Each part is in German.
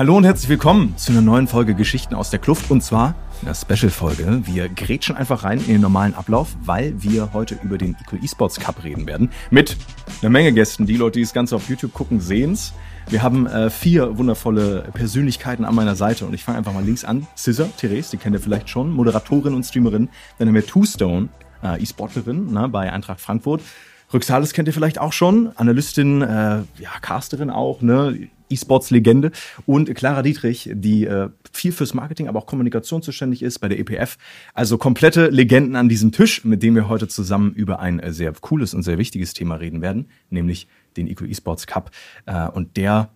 Hallo und herzlich willkommen zu einer neuen Folge Geschichten aus der Kluft und zwar einer Special-Folge. Wir grätschen einfach rein in den normalen Ablauf, weil wir heute über den Equal Esports Cup reden werden. Mit einer Menge Gästen. Die Leute, die das Ganze auf YouTube gucken, sehen's. Wir haben äh, vier wundervolle Persönlichkeiten an meiner Seite und ich fange einfach mal links an. Scissor, Therese, die kennt ihr vielleicht schon, Moderatorin und Streamerin. Dann haben wir Two Stone, äh, E-Sportlerin ne, bei Eintracht Frankfurt. Rücksales kennt ihr vielleicht auch schon, Analystin, äh, ja, Casterin auch, ne, E-Sports-Legende. Und Clara Dietrich, die äh, viel fürs Marketing, aber auch Kommunikation zuständig ist bei der EPF. Also komplette Legenden an diesem Tisch, mit dem wir heute zusammen über ein äh, sehr cooles und sehr wichtiges Thema reden werden, nämlich den Eco E-Sports Cup. Äh, und der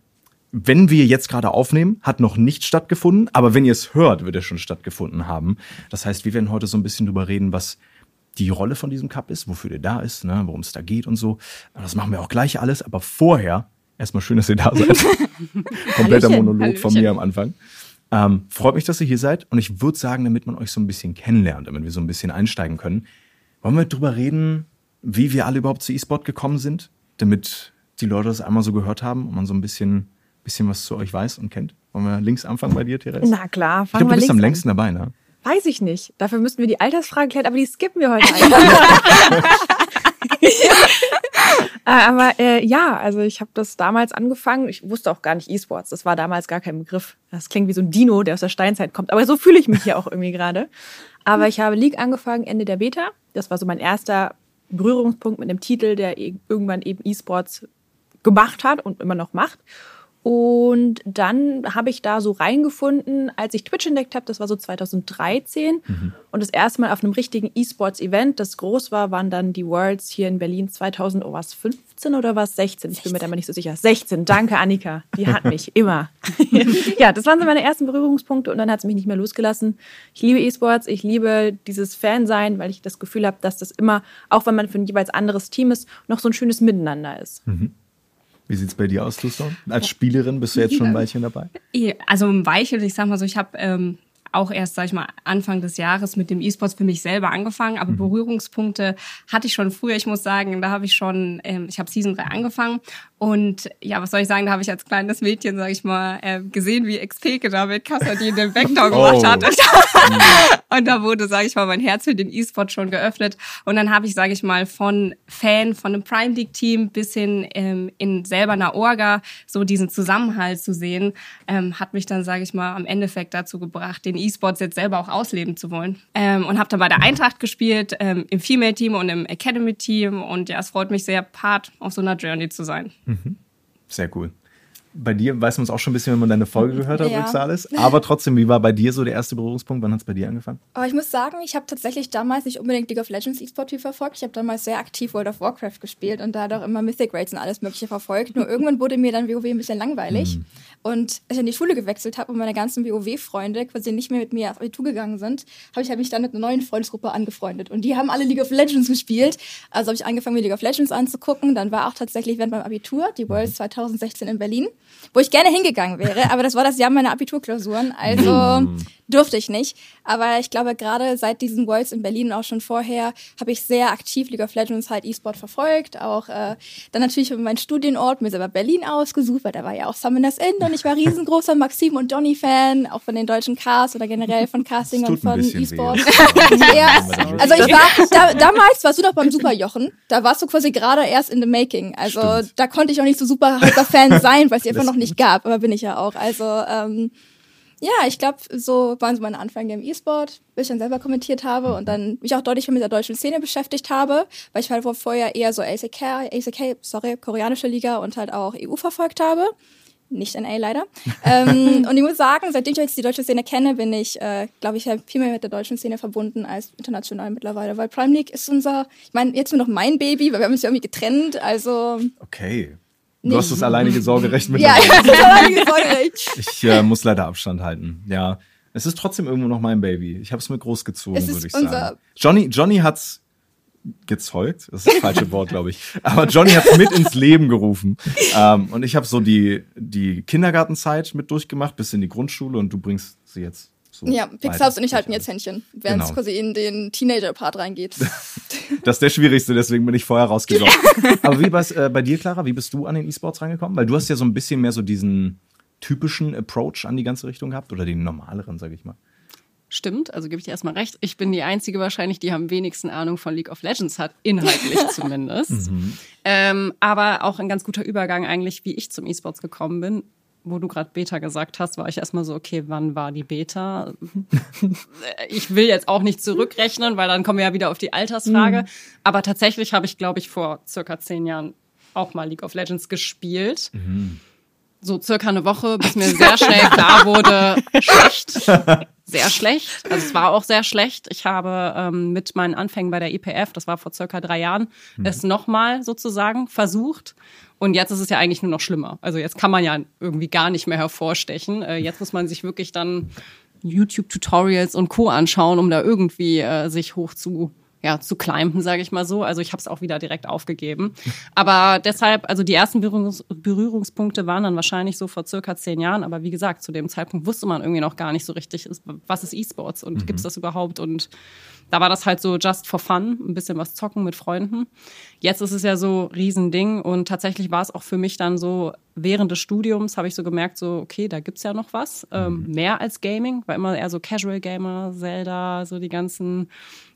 wenn wir jetzt gerade aufnehmen, hat noch nicht stattgefunden, aber wenn ihr es hört, wird er schon stattgefunden haben. Das heißt, wir werden heute so ein bisschen drüber reden, was die Rolle von diesem Cup ist, wofür der da ist, ne, worum es da geht und so. Das machen wir auch gleich alles, aber vorher erstmal schön, dass ihr da seid. Kompletter Monolog Hallöchen. von mir am Anfang. Ähm, freut mich, dass ihr hier seid und ich würde sagen, damit man euch so ein bisschen kennenlernt, damit wir so ein bisschen einsteigen können, wollen wir drüber reden, wie wir alle überhaupt zu E-Sport gekommen sind, damit die Leute das einmal so gehört haben und man so ein bisschen, bisschen was zu euch weiß und kennt. Wollen wir links anfangen bei dir, Therese? Na klar, fangen ich glaub, wir du bist am längsten dabei, ne? Weiß ich nicht. Dafür müssten wir die Altersfrage klären, aber die skippen wir heute einfach. Äh, aber äh, ja, also ich habe das damals angefangen. Ich wusste auch gar nicht E-Sports. Das war damals gar kein Begriff. Das klingt wie so ein Dino, der aus der Steinzeit kommt. Aber so fühle ich mich hier auch irgendwie gerade. Aber ich habe League angefangen Ende der Beta. Das war so mein erster Berührungspunkt mit einem Titel, der irgendwann eben E-Sports gemacht hat und immer noch macht. Und dann habe ich da so reingefunden, als ich Twitch entdeckt habe, das war so 2013. Mhm. Und das erste Mal auf einem richtigen E-Sports-Event, das groß war, waren dann die Worlds hier in Berlin 2000, oh was, 15 oder was? 16? Ich bin mir da mal nicht so sicher. 16, danke Annika, die hat mich immer. ja, das waren so meine ersten Berührungspunkte und dann hat es mich nicht mehr losgelassen. Ich liebe E-Sports, ich liebe dieses Fan-Sein, weil ich das Gefühl habe, dass das immer, auch wenn man für ein jeweils anderes Team ist, noch so ein schönes Miteinander ist. Mhm. Wie sieht es bei dir aus, Luston? Als Spielerin bist du jetzt schon ein Weilchen dabei? Also ein Weilchen, ich sag mal so, ich habe ähm, auch erst, sag ich mal, Anfang des Jahres mit dem E-Sports für mich selber angefangen, aber mhm. Berührungspunkte hatte ich schon früher. Ich muss sagen, da habe ich schon, ähm, ich habe Season 3 angefangen und ja, was soll ich sagen, da habe ich als kleines Mädchen, sag ich mal, äh, gesehen, wie Xpeke da mit Kassadin den gemacht oh. hat. Und, und da wurde, sag ich mal, mein Herz für den E-Sport schon geöffnet. Und dann habe ich, sag ich mal, von Fan, von einem Prime League Team bis hin ähm, in selber einer Orga so diesen Zusammenhalt zu sehen, ähm, hat mich dann, sage ich mal, am Endeffekt dazu gebracht, den E-Sports jetzt selber auch ausleben zu wollen. Ähm, und habe dann bei der Eintracht gespielt, ähm, im Female-Team und im Academy-Team. Und ja, es freut mich sehr, Part auf so einer Journey zu sein. Mhm. Sehr cool bei dir weiß man es auch schon ein bisschen, wenn man deine Folge gehört hat, ja. Aber trotzdem, wie war bei dir so der erste Berührungspunkt? Wann hat es bei dir angefangen? Aber ich muss sagen, ich habe tatsächlich damals nicht unbedingt League of Legends E-Sport verfolgt. Ich habe damals sehr aktiv World of Warcraft gespielt und da auch immer Mythic Rates und alles Mögliche verfolgt. Nur irgendwann wurde mir dann WoW ein bisschen langweilig. Mhm. Und als ich in die Schule gewechselt habe und meine ganzen WoW-Freunde quasi nicht mehr mit mir auf Abitur gegangen sind, habe ich hab mich dann mit einer neuen Freundesgruppe angefreundet. Und die haben alle League of Legends gespielt. Also habe ich angefangen, mir League of Legends anzugucken. Dann war auch tatsächlich während meinem Abitur die Worlds 2016 in Berlin, wo ich gerne hingegangen wäre. Aber das war das Jahr meiner Abiturklausuren. Also mm. Durfte ich nicht. Aber ich glaube, gerade seit diesen Worlds in Berlin und auch schon vorher habe ich sehr aktiv League of Legends halt E-Sport verfolgt. Auch äh, dann natürlich mein Studienort mir selber Berlin ausgesucht, weil da war ja auch Summoners End und ich war riesengroßer Maxim und Donny-Fan, auch von den deutschen Cars oder generell von Casting und von E-Sport. ja, also ich war, da, damals warst du noch beim Superjochen, da warst du quasi gerade erst in the making. Also Stimmt. da konnte ich auch nicht so super Fan sein, weil es die einfach noch nicht gab, aber bin ich ja auch. Also ähm, ja, ich glaube, so waren so meine Anfänge im E-Sport, bis ich dann selber kommentiert habe und dann mich auch deutlich mit der deutschen Szene beschäftigt habe, weil ich halt vorher eher so ACK, ACK, sorry, koreanische Liga und halt auch EU verfolgt habe nicht NA leider. ähm, und ich muss sagen, seitdem ich jetzt die deutsche Szene kenne, bin ich, äh, glaube ich, viel mehr mit der deutschen Szene verbunden als international mittlerweile. Weil Prime League ist unser, ich meine, jetzt nur noch mein Baby, weil wir haben uns ja irgendwie getrennt. Also. Okay. Du nee. hast das alleinige Sorgerecht mit. ja, ich das alleinige Sorgerecht. Ich äh, muss leider Abstand halten. Ja. Es ist trotzdem irgendwo noch mein Baby. Ich habe es mir großgezogen, würde ich sagen. Johnny, Johnny hat's gezeugt, das ist das falsche Wort, glaube ich. Aber Johnny hat mit ins Leben gerufen. Ähm, und ich habe so die, die Kindergartenzeit mit durchgemacht, bis in die Grundschule und du bringst sie jetzt so. Ja, Pixels und ich halten jetzt Händchen, während es genau. quasi in den Teenager-Part reingeht. das ist der schwierigste, deswegen bin ich vorher rausgegangen. Aber wie war äh, bei dir, Clara? Wie bist du an den E-Sports reingekommen? Weil du hast ja so ein bisschen mehr so diesen typischen Approach an die ganze Richtung gehabt oder den normaleren, sage ich mal? Stimmt, also gebe ich dir erstmal recht. Ich bin die Einzige wahrscheinlich, die am wenigsten Ahnung von League of Legends hat, inhaltlich zumindest. Mhm. Ähm, aber auch ein ganz guter Übergang eigentlich, wie ich zum E-Sports gekommen bin. Wo du gerade Beta gesagt hast, war ich erstmal so, okay, wann war die Beta? ich will jetzt auch nicht zurückrechnen, weil dann kommen wir ja wieder auf die Altersfrage. Mhm. Aber tatsächlich habe ich, glaube ich, vor circa zehn Jahren auch mal League of Legends gespielt. Mhm so circa eine Woche, bis mir sehr schnell klar wurde, schlecht, sehr schlecht. Also es war auch sehr schlecht. Ich habe ähm, mit meinen Anfängen bei der IPF, das war vor circa drei Jahren, mhm. es nochmal sozusagen versucht. Und jetzt ist es ja eigentlich nur noch schlimmer. Also jetzt kann man ja irgendwie gar nicht mehr hervorstechen. Äh, jetzt muss man sich wirklich dann YouTube-Tutorials und Co. anschauen, um da irgendwie äh, sich hoch zu ja, zu climben, sage ich mal so. Also ich habe es auch wieder direkt aufgegeben. Aber deshalb, also die ersten Berührungs Berührungspunkte waren dann wahrscheinlich so vor circa zehn Jahren. Aber wie gesagt, zu dem Zeitpunkt wusste man irgendwie noch gar nicht so richtig, was ist E-Sports und mhm. gibt es das überhaupt? Und da war das halt so just for fun, ein bisschen was zocken mit Freunden. Jetzt ist es ja so Riesending und tatsächlich war es auch für mich dann so, während des Studiums habe ich so gemerkt, so, okay, da gibt's ja noch was. Ähm, mhm. mehr als Gaming, war immer eher so Casual Gamer, Zelda, so die ganzen,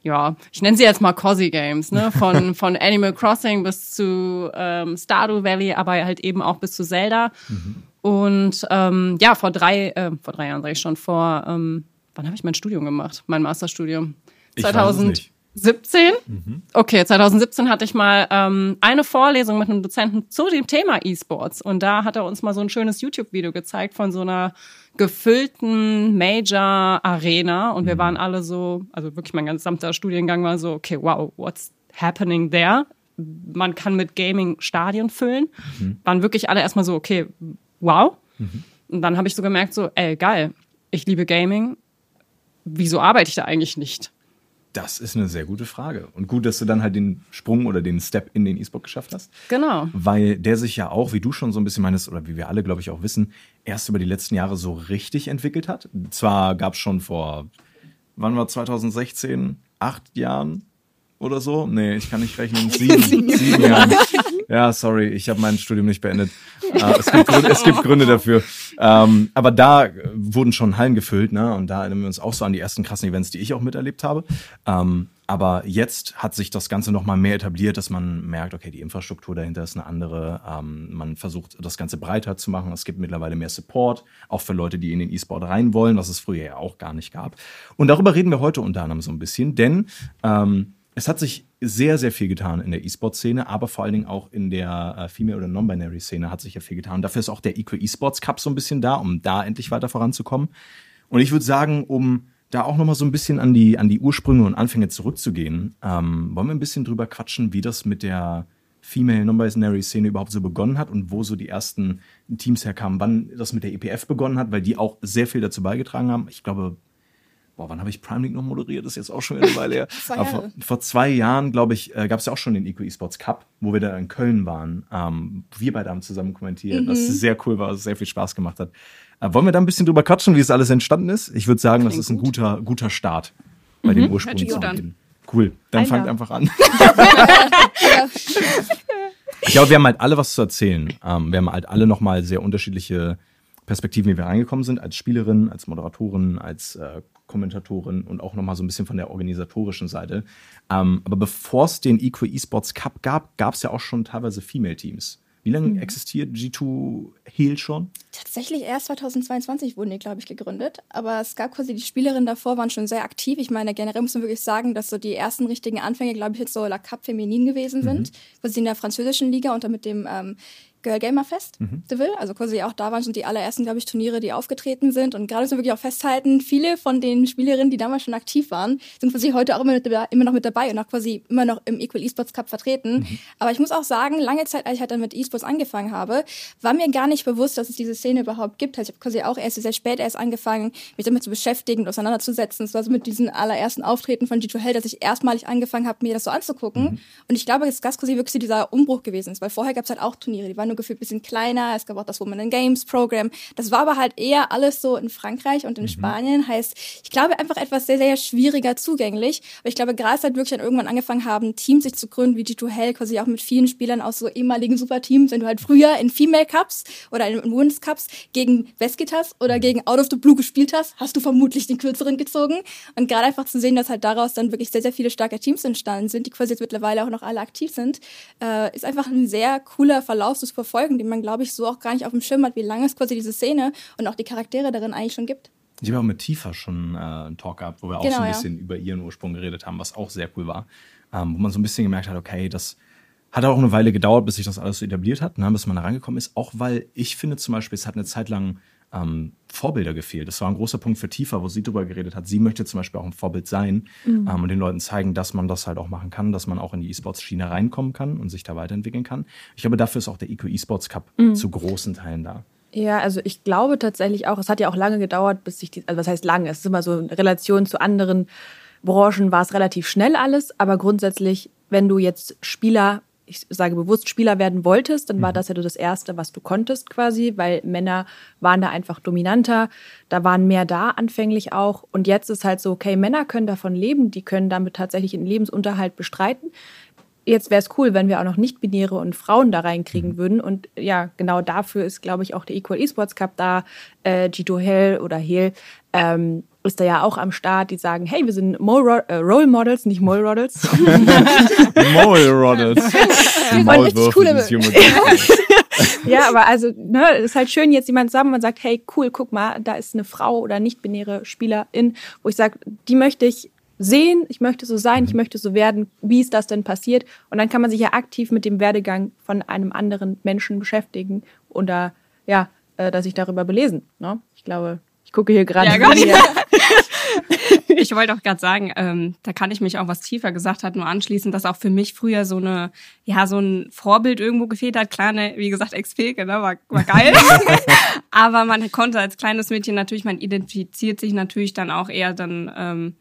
ja, ich nenne sie jetzt mal Cozy Games, ne? Von, von Animal Crossing bis zu ähm, Stardew Valley, aber halt eben auch bis zu Zelda. Mhm. Und ähm, ja, vor drei, äh, vor drei Jahren sage ich schon, vor, ähm, wann habe ich mein Studium gemacht? Mein Masterstudium. 2017? Mhm. Okay, 2017 hatte ich mal ähm, eine Vorlesung mit einem Dozenten zu dem Thema E-Sports. Und da hat er uns mal so ein schönes YouTube-Video gezeigt von so einer gefüllten Major-Arena. Und wir mhm. waren alle so, also wirklich mein gesamter Studiengang war so, okay, wow, what's happening there? Man kann mit Gaming Stadien füllen. Mhm. Waren wirklich alle erstmal so, okay, wow. Mhm. Und dann habe ich so gemerkt, so, ey, geil, ich liebe Gaming. Wieso arbeite ich da eigentlich nicht? Das ist eine sehr gute Frage. Und gut, dass du dann halt den Sprung oder den Step in den E-Sport geschafft hast. Genau. Weil der sich ja auch, wie du schon so ein bisschen meinst, oder wie wir alle, glaube ich, auch wissen, erst über die letzten Jahre so richtig entwickelt hat. Zwar gab es schon vor, wann war 2016? Acht Jahren oder so? Nee, ich kann nicht rechnen. Sieben, sieben Jahren. Ja, sorry, ich habe mein Studium nicht beendet. Äh, es, gibt Gründe, es, gibt Gründe, dafür. Ähm, aber da wurden schon Hallen gefüllt, ne? Und da erinnern wir uns auch so an die ersten krassen Events, die ich auch miterlebt habe. Aber jetzt hat sich das Ganze noch mal mehr etabliert, dass man merkt, okay, die Infrastruktur dahinter ist eine andere. Ähm, man versucht, das Ganze breiter zu machen. Es gibt mittlerweile mehr Support, auch für Leute, die in den E-Sport rein wollen, was es früher ja auch gar nicht gab. Und darüber reden wir heute unter anderem so ein bisschen, denn ähm, es hat sich sehr, sehr viel getan in der E-Sport-Szene, aber vor allen Dingen auch in der äh, Female- oder Non-Binary-Szene hat sich ja viel getan. dafür ist auch der Equal E-Sports Cup so ein bisschen da, um da endlich weiter voranzukommen. Und ich würde sagen, um da auch nochmal so ein bisschen an die, an die Ursprünge und Anfänge zurückzugehen, ähm, wollen wir ein bisschen drüber quatschen, wie das mit der Female Non-Binary Szene überhaupt so begonnen hat und wo so die ersten Teams herkamen, wann das mit der EPF begonnen hat, weil die auch sehr viel dazu beigetragen haben. Ich glaube, boah, wann habe ich Prime League noch moderiert? Das ist jetzt auch schon wieder eine Weile her. vor, vor, zwei Jahren, glaube ich, äh, gab es ja auch schon den Eco Esports Cup, wo wir da in Köln waren. Ähm, wir beide haben zusammen kommentiert, mhm. was sehr cool war, was sehr viel Spaß gemacht hat. Äh, wollen wir da ein bisschen drüber quatschen, wie es alles entstanden ist? Ich würde sagen, Klingt das ist ein guter, guter Start bei mhm. zu beginnen. Cool, dann Einer. fangt einfach an. ich glaube, wir haben halt alle was zu erzählen. Ähm, wir haben halt alle nochmal sehr unterschiedliche Perspektiven, wie wir reingekommen sind, als Spielerin, als Moderatorin, als äh, Kommentatorin und auch nochmal so ein bisschen von der organisatorischen Seite. Ähm, aber bevor es den Eco Esports Cup gab, gab es ja auch schon teilweise Female Teams. Wie lange mhm. existiert G2 Heal schon? Tatsächlich erst 2022 wurden die, glaube ich, gegründet. Aber es gab quasi, die Spielerinnen davor waren schon sehr aktiv. Ich meine, generell muss man wirklich sagen, dass so die ersten richtigen Anfänge, glaube ich, jetzt so La Cup Feminin gewesen sind. Mhm. Wo sie in der französischen Liga unter mit dem ähm, Girl Gamer Fest, mhm. Deville. Also quasi auch da waren schon die allerersten, glaube ich, Turniere, die aufgetreten sind. Und gerade so wirklich auch festhalten, viele von den Spielerinnen, die damals schon aktiv waren, sind quasi heute auch immer, mit, immer noch mit dabei und auch quasi immer noch im Equal Esports Cup vertreten. Mhm. Aber ich muss auch sagen, lange Zeit, als ich halt dann mit Esports angefangen habe, war mir gar nicht bewusst, dass es diese Szene überhaupt gibt. Also ich habe quasi auch erst sehr spät erst angefangen, mich damit zu beschäftigen und auseinanderzusetzen. Es war so mit diesen allerersten Auftreten von G2 Hell, dass ich erstmalig angefangen habe, mir das so anzugucken. Mhm. Und ich glaube, dass das quasi wirklich dieser Umbruch gewesen ist, weil vorher gab es halt auch Turniere, die waren nur gefühlt ein bisschen kleiner. Es gab auch das Women in Games Program. Das war aber halt eher alles so in Frankreich und in mhm. Spanien. Heißt, ich glaube einfach etwas sehr, sehr schwieriger zugänglich. Aber ich glaube, gerade seit wirklich dann irgendwann angefangen haben, Teams sich zu gründen, wie G2 Hell, quasi auch mit vielen Spielern aus so ehemaligen Superteams, wenn du halt früher in Female Cups oder in Women's Cups gegen Veskitas oder gegen Out of the Blue gespielt hast, hast du vermutlich den kürzeren gezogen. Und gerade einfach zu sehen, dass halt daraus dann wirklich sehr, sehr viele starke Teams entstanden sind, die quasi jetzt mittlerweile auch noch alle aktiv sind, äh, ist einfach ein sehr cooler Verlauf zu verfolgen, den man, glaube ich, so auch gar nicht auf dem Schirm hat, wie lange es quasi diese Szene und auch die Charaktere darin eigentlich schon gibt. Ich habe auch mit Tifa schon äh, einen Talk gehabt, wo wir genau, auch so ein bisschen ja. über ihren Ursprung geredet haben, was auch sehr cool war. Ähm, wo man so ein bisschen gemerkt hat, okay, das hat auch eine Weile gedauert, bis sich das alles so etabliert hat, ne, bis man da rangekommen ist. Auch weil ich finde zum Beispiel, es hat eine Zeit lang ähm, Vorbilder gefehlt. Das war ein großer Punkt für Tifa, wo sie darüber geredet hat. Sie möchte zum Beispiel auch ein Vorbild sein mhm. ähm, und den Leuten zeigen, dass man das halt auch machen kann, dass man auch in die E-Sports-Schiene reinkommen kann und sich da weiterentwickeln kann. Ich glaube, dafür ist auch der Eco E-Sports Cup mhm. zu großen Teilen da. Ja, also ich glaube tatsächlich auch, es hat ja auch lange gedauert, bis sich die, also was heißt lange, es ist immer so in Relation zu anderen Branchen war es relativ schnell alles, aber grundsätzlich, wenn du jetzt Spieler ich sage bewusst Spieler werden wolltest, dann war mhm. das ja das Erste, was du konntest quasi, weil Männer waren da einfach dominanter, da waren mehr da anfänglich auch. Und jetzt ist halt so, okay, Männer können davon leben, die können damit tatsächlich einen Lebensunterhalt bestreiten. Jetzt wäre es cool, wenn wir auch noch Nicht-Binäre und Frauen da reinkriegen mhm. würden. Und ja, genau dafür ist, glaube ich, auch der Equal Esports Cup da, äh, Gito Hell oder Hell, ähm, ist da ja auch am Start, die sagen, hey, wir sind Mole äh, Role Models, nicht Mole Models. Mole Models. ja, aber also, ne, ist halt schön, jetzt jemand zusammen und sagt, hey, cool, guck mal, da ist eine Frau oder nicht-binäre Spielerin, wo ich sage, die möchte ich sehen, ich möchte so sein, ich möchte so werden, wie ist das denn passiert? Und dann kann man sich ja aktiv mit dem Werdegang von einem anderen Menschen beschäftigen oder ja, äh, dass sich darüber belesen. Ne? Ich glaube, ich gucke hier gerade. Ja, ich wollte auch gerade sagen, ähm, da kann ich mich auch, was tiefer gesagt hat, nur anschließen, dass auch für mich früher so eine, ja, so ein Vorbild irgendwo gefehlt hat. Klar, ne, wie gesagt, Ex-Feke, ne, war, war geil. Aber man konnte als kleines Mädchen natürlich, man identifiziert sich natürlich dann auch eher dann ähm,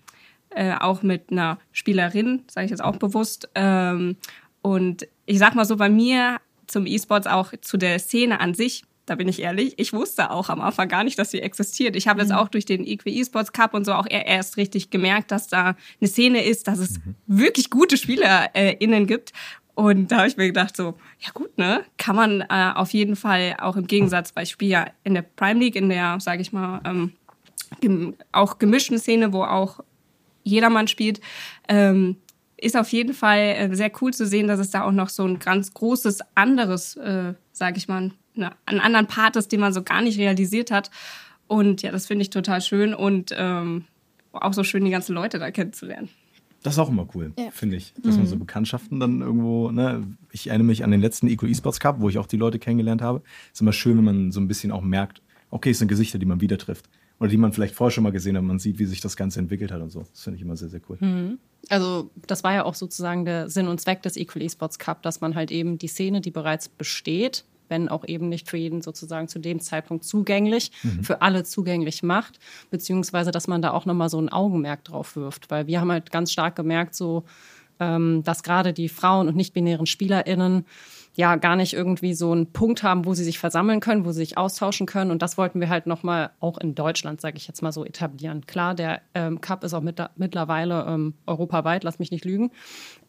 äh, auch mit einer Spielerin, sage ich jetzt auch bewusst. Ähm, und ich sag mal so, bei mir zum E-Sports auch zu der Szene an sich da bin ich ehrlich. Ich wusste auch am Anfang gar nicht, dass sie existiert. Ich habe mhm. jetzt auch durch den Equi eSports Cup und so auch erst richtig gemerkt, dass da eine Szene ist, dass es mhm. wirklich gute SpielerInnen äh, gibt. Und da habe ich mir gedacht, so, ja gut, ne? Kann man äh, auf jeden Fall auch im Gegensatz, weil ich spiele ja in der Prime League, in der, sage ich mal, ähm, gem auch gemischten Szene, wo auch jedermann spielt, ähm, ist auf jeden Fall äh, sehr cool zu sehen, dass es da auch noch so ein ganz großes anderes, äh, sage ich mal, eine, einen anderen Part ist, den man so gar nicht realisiert hat. Und ja, das finde ich total schön und ähm, auch so schön, die ganzen Leute da kennenzulernen. Das ist auch immer cool, ja. finde ich. Dass mhm. man so Bekanntschaften dann irgendwo, ne, ich erinnere mich an den letzten Eco eSports Cup, wo ich auch die Leute kennengelernt habe. Ist immer schön, wenn man so ein bisschen auch merkt, okay, es sind Gesichter, die man wieder trifft. Oder die man vielleicht vorher schon mal gesehen hat, man sieht, wie sich das Ganze entwickelt hat und so. Das finde ich immer sehr, sehr cool. Mhm. Also, das war ja auch sozusagen der Sinn und Zweck des Equal eSports Cup, dass man halt eben die Szene, die bereits besteht, wenn auch eben nicht für jeden sozusagen zu dem Zeitpunkt zugänglich, mhm. für alle zugänglich macht, beziehungsweise dass man da auch nochmal so ein Augenmerk drauf wirft. Weil wir haben halt ganz stark gemerkt, so, ähm, dass gerade die Frauen und nicht-binären SpielerInnen ja gar nicht irgendwie so einen Punkt haben, wo sie sich versammeln können, wo sie sich austauschen können. Und das wollten wir halt nochmal auch in Deutschland, sage ich jetzt mal so, etablieren. Klar, der ähm, Cup ist auch mit, mittlerweile ähm, europaweit, lass mich nicht lügen,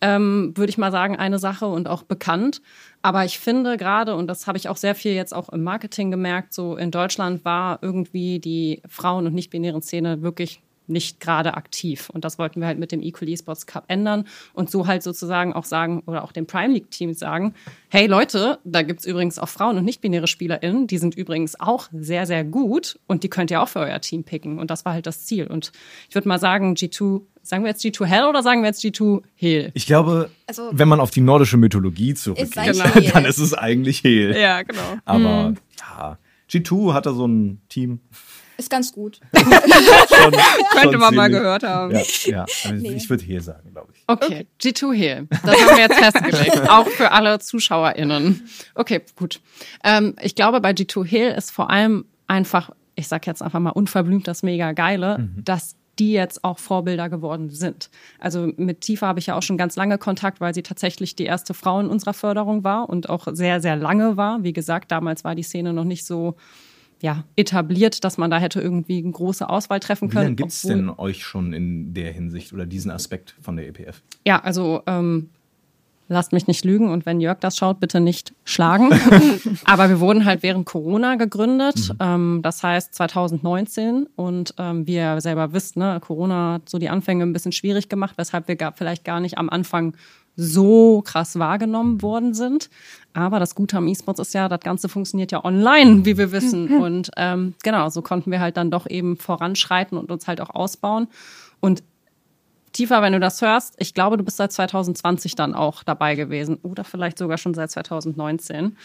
ähm, würde ich mal sagen, eine Sache und auch bekannt. Aber ich finde gerade, und das habe ich auch sehr viel jetzt auch im Marketing gemerkt, so in Deutschland war irgendwie die Frauen- und nicht-binären Szene wirklich nicht gerade aktiv. Und das wollten wir halt mit dem Equal Esports Cup ändern und so halt sozusagen auch sagen oder auch dem Prime League Team sagen, hey Leute, da gibt's übrigens auch Frauen und nicht-binäre SpielerInnen, die sind übrigens auch sehr, sehr gut und die könnt ihr auch für euer Team picken. Und das war halt das Ziel. Und ich würde mal sagen, G2 Sagen wir jetzt G2 Hell oder sagen wir jetzt G2 Heal? Ich glaube, also, wenn man auf die nordische Mythologie zurückgeht, genau. dann ist es eigentlich Heal. Ja, genau. Aber mhm. ja, G2 hatte so ein Team. Ist ganz gut. schon, Könnte man mal gehört haben. Ja, ja. Also nee. ich würde hier sagen, glaube ich. Okay, G2 Heal. Das haben wir jetzt festgelegt. Auch für alle ZuschauerInnen. Okay, gut. Ähm, ich glaube, bei G2 Heal ist vor allem einfach, ich sag jetzt einfach mal unverblümt das mega geile, mhm. dass die jetzt auch Vorbilder geworden sind. Also mit Tifa habe ich ja auch schon ganz lange Kontakt, weil sie tatsächlich die erste Frau in unserer Förderung war und auch sehr, sehr lange war. Wie gesagt, damals war die Szene noch nicht so ja, etabliert, dass man da hätte irgendwie eine große Auswahl treffen können. Wie lange gibt es denn euch schon in der Hinsicht oder diesen Aspekt von der EPF? Ja, also ähm, lasst mich nicht lügen und wenn Jörg das schaut, bitte nicht schlagen. Aber wir wurden halt während Corona gegründet, mhm. ähm, das heißt 2019 und ähm, wie ihr selber wisst, ne, Corona hat so die Anfänge ein bisschen schwierig gemacht, weshalb wir gar, vielleicht gar nicht am Anfang so krass wahrgenommen worden sind. Aber das Gute am E-Sports ist ja, das Ganze funktioniert ja online, wie wir wissen. Und ähm, genau, so konnten wir halt dann doch eben voranschreiten und uns halt auch ausbauen. Und Tiefer, wenn du das hörst, ich glaube, du bist seit 2020 dann auch dabei gewesen oder vielleicht sogar schon seit 2019.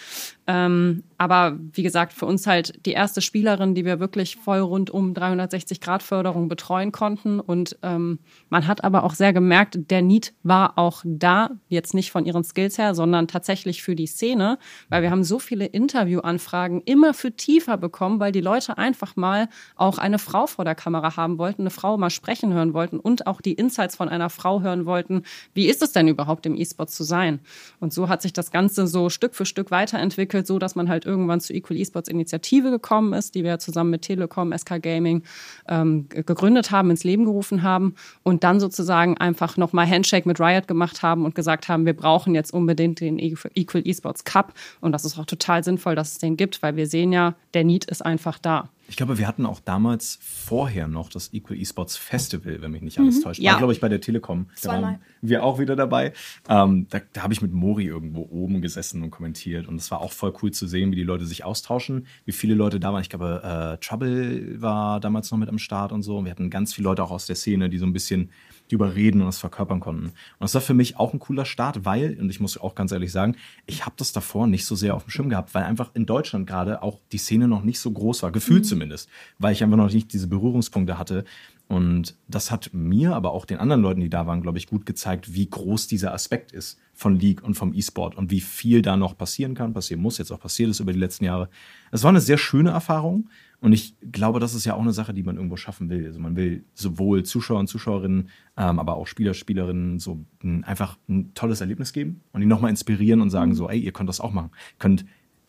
Ähm, aber wie gesagt, für uns halt die erste Spielerin, die wir wirklich voll rund um 360 Grad Förderung betreuen konnten. Und ähm, man hat aber auch sehr gemerkt, der Need war auch da, jetzt nicht von ihren Skills her, sondern tatsächlich für die Szene, weil wir haben so viele Interviewanfragen immer für tiefer bekommen, weil die Leute einfach mal auch eine Frau vor der Kamera haben wollten, eine Frau mal sprechen hören wollten und auch die Insights von einer Frau hören wollten. Wie ist es denn überhaupt im E-Sport zu sein? Und so hat sich das Ganze so Stück für Stück weiterentwickelt, so dass man halt irgendwann zur Equal Esports Initiative gekommen ist, die wir zusammen mit Telekom, SK Gaming ähm, gegründet haben, ins Leben gerufen haben und dann sozusagen einfach nochmal Handshake mit Riot gemacht haben und gesagt haben, wir brauchen jetzt unbedingt den Equal Esports Cup und das ist auch total sinnvoll, dass es den gibt, weil wir sehen ja, der Need ist einfach da. Ich glaube, wir hatten auch damals vorher noch das Equal Esports Festival, wenn mich nicht alles mhm. täuscht. War, ja. glaube ich, bei der Telekom. Da waren wir auch wieder dabei. Ähm, da, da habe ich mit Mori irgendwo oben gesessen und kommentiert. Und es war auch voll cool zu sehen, wie die Leute sich austauschen, wie viele Leute da waren. Ich glaube, äh, Trouble war damals noch mit am Start und so. Und wir hatten ganz viele Leute auch aus der Szene, die so ein bisschen drüber reden und das verkörpern konnten. Und das war für mich auch ein cooler Start, weil, und ich muss auch ganz ehrlich sagen, ich habe das davor nicht so sehr auf dem Schirm gehabt, weil einfach in Deutschland gerade auch die Szene noch nicht so groß war, gefühlt mhm. zumindest, weil ich einfach noch nicht diese Berührungspunkte hatte. Und das hat mir, aber auch den anderen Leuten, die da waren, glaube ich, gut gezeigt, wie groß dieser Aspekt ist von League und vom E-Sport und wie viel da noch passieren kann, passieren muss, jetzt auch passiert ist über die letzten Jahre. Es war eine sehr schöne Erfahrung. Und ich glaube, das ist ja auch eine Sache, die man irgendwo schaffen will. Also man will sowohl Zuschauer und Zuschauerinnen, ähm, aber auch Spieler, Spielerinnen so ein, einfach ein tolles Erlebnis geben und die nochmal inspirieren und sagen so, ey, ihr könnt das auch machen. Ihr könnt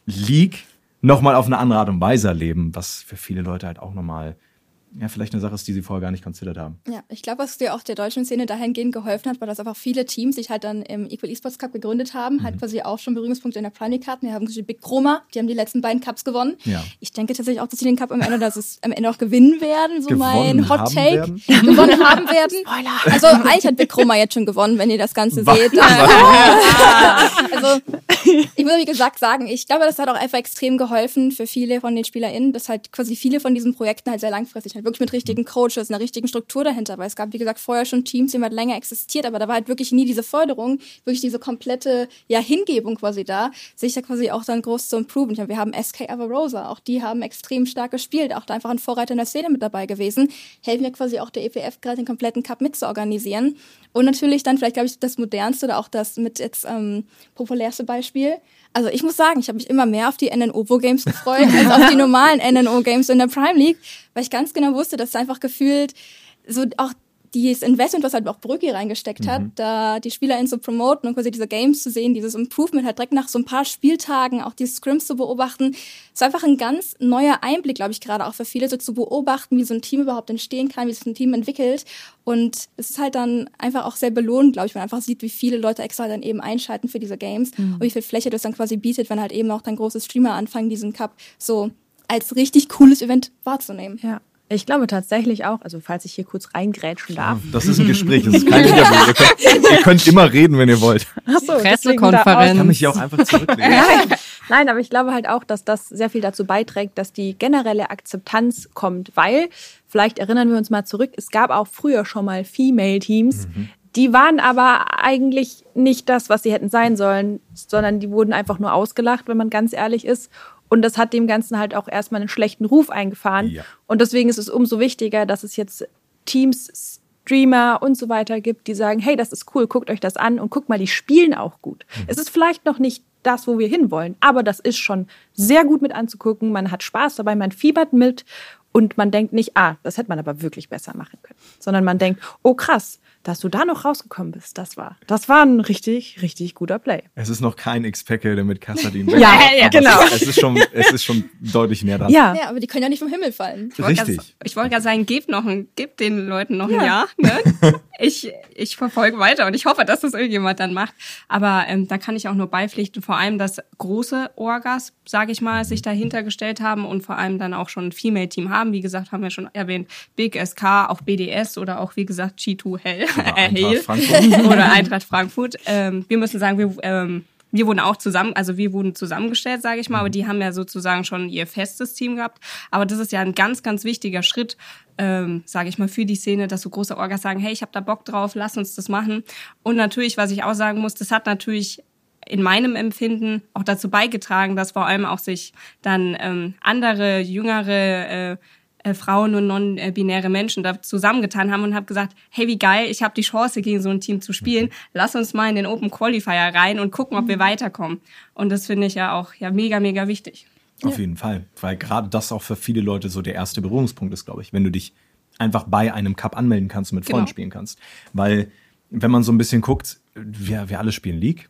League nochmal auf eine andere Art und Weise erleben, was für viele Leute halt auch nochmal ja, vielleicht eine Sache ist, die sie vorher gar nicht considered haben. Ja, ich glaube, was dir auch der deutschen Szene dahingehend geholfen hat, war, dass einfach viele Teams sich halt dann im Equal Esports Cup gegründet haben, halt mhm. halt quasi auch schon Berührungspunkte in der Prime League hatten. Wir haben Big Chroma, die haben die letzten beiden Cups gewonnen. Ja. Ich denke tatsächlich auch, dass sie den Cup am Ende, dass es am Ende auch gewinnen werden, so gewonnen mein Hot Take. Werden. gewonnen haben werden. Spoiler. Also eigentlich hat Big Chroma jetzt schon gewonnen, wenn ihr das Ganze was? seht. also ich muss wie gesagt sagen, ich glaube, das hat auch einfach extrem geholfen für viele von den SpielerInnen, dass halt quasi viele von diesen Projekten halt sehr langfristig halt wirklich mit richtigen mhm. Coaches, einer richtigen Struktur dahinter. Weil es gab, wie gesagt, vorher schon Teams, die halt länger existiert, aber da war halt wirklich nie diese Förderung, wirklich diese komplette ja, Hingebung quasi da, sich da quasi auch dann groß zu improven. Wir haben SK Avarosa, auch die haben extrem stark gespielt, auch da einfach ein Vorreiter in der Szene mit dabei gewesen, helfen ja quasi auch der EPF gerade den kompletten Cup mitzuorganisieren. Und natürlich dann vielleicht, glaube ich, das modernste oder auch das mit jetzt ähm, populärste Beispiel. Also ich muss sagen, ich habe mich immer mehr auf die NNO-Games gefreut als auf die normalen NNO-Games in der Prime League, weil ich ganz genau wusste, dass es einfach gefühlt so auch dieses Investment, was halt auch Brügge reingesteckt hat, mhm. da die SpielerInnen zu promoten und quasi diese Games zu sehen, dieses Improvement halt direkt nach so ein paar Spieltagen auch die Scrims zu beobachten, ist einfach ein ganz neuer Einblick, glaube ich, gerade auch für viele, so zu beobachten, wie so ein Team überhaupt entstehen kann, wie sich ein Team entwickelt. Und es ist halt dann einfach auch sehr belohnend, glaube ich, wenn man einfach sieht, wie viele Leute extra dann eben einschalten für diese Games mhm. und wie viel Fläche das dann quasi bietet, wenn halt eben auch dann große Streamer anfangen, diesen Cup so als richtig cooles Event wahrzunehmen. Ja. Ich glaube tatsächlich auch, also falls ich hier kurz reingrätschen darf. Das ist ein Gespräch, das ist kein Interview. Ihr könnt, ihr könnt immer reden, wenn ihr wollt. Achso, Pressekonferenz. Ich kann mich hier auch einfach zurücklegen. Nein. Nein, aber ich glaube halt auch, dass das sehr viel dazu beiträgt, dass die generelle Akzeptanz kommt, weil, vielleicht erinnern wir uns mal zurück, es gab auch früher schon mal Female-Teams, mhm. Die waren aber eigentlich nicht das, was sie hätten sein sollen, sondern die wurden einfach nur ausgelacht, wenn man ganz ehrlich ist. Und das hat dem Ganzen halt auch erstmal einen schlechten Ruf eingefahren. Ja. Und deswegen ist es umso wichtiger, dass es jetzt Teams, Streamer und so weiter gibt, die sagen, hey, das ist cool, guckt euch das an und guckt mal, die spielen auch gut. Mhm. Es ist vielleicht noch nicht das, wo wir hinwollen, aber das ist schon sehr gut mit anzugucken. Man hat Spaß dabei, man fiebert mit Und man denkt nicht, ah, das hätte man aber wirklich besser machen können, sondern man denkt, oh krass, dass du da noch rausgekommen bist, das war, das war ein richtig, richtig guter Play. Es ist noch kein der mit Kassadin Ja, ja, genau. Es ist, schon, es ist schon deutlich näher dran. Ja, Ja, aber die können ja nicht vom Himmel fallen. Ich wollte Richtig. grad- Ich wollte gerade sagen, gebt noch ein, gebt den Leuten noch ein Jahr. Ne? Ich, ich verfolge weiter und ich hoffe, dass das irgendjemand dann macht. Aber ähm, da kann ich auch nur beipflichten, vor allem, dass große Orgas, sage ich mal, sich dahinter gestellt haben und vor allem dann auch schon ein Female-Team haben. Wie gesagt, haben wir schon erwähnt, Big SK, auch BDS oder auch, wie gesagt, G2 Hell, Oder äh, Eintracht Hale Frankfurt. oder Eintracht Frankfurt. Ähm, wir müssen sagen, wir, ähm, wir wurden auch zusammen, also wir wurden zusammengestellt, sage ich mal, aber die haben ja sozusagen schon ihr festes Team gehabt. Aber das ist ja ein ganz, ganz wichtiger Schritt, ähm, sage ich mal, für die Szene, dass so große Orgas sagen, hey, ich habe da Bock drauf, lass uns das machen. Und natürlich, was ich auch sagen muss, das hat natürlich in meinem Empfinden auch dazu beigetragen, dass vor allem auch sich dann ähm, andere, jüngere äh, äh, Frauen und non-binäre Menschen da zusammengetan haben und habe gesagt, hey, wie geil, ich habe die Chance, gegen so ein Team zu spielen. Lass uns mal in den Open Qualifier rein und gucken, ob wir weiterkommen. Und das finde ich ja auch ja mega, mega wichtig. Auf jeden Fall. Weil gerade das auch für viele Leute so der erste Berührungspunkt ist, glaube ich, wenn du dich einfach bei einem Cup anmelden kannst und mit Freunden Genau. spielen kannst. Weil, wenn man so ein bisschen guckt, wir, wir alle spielen League.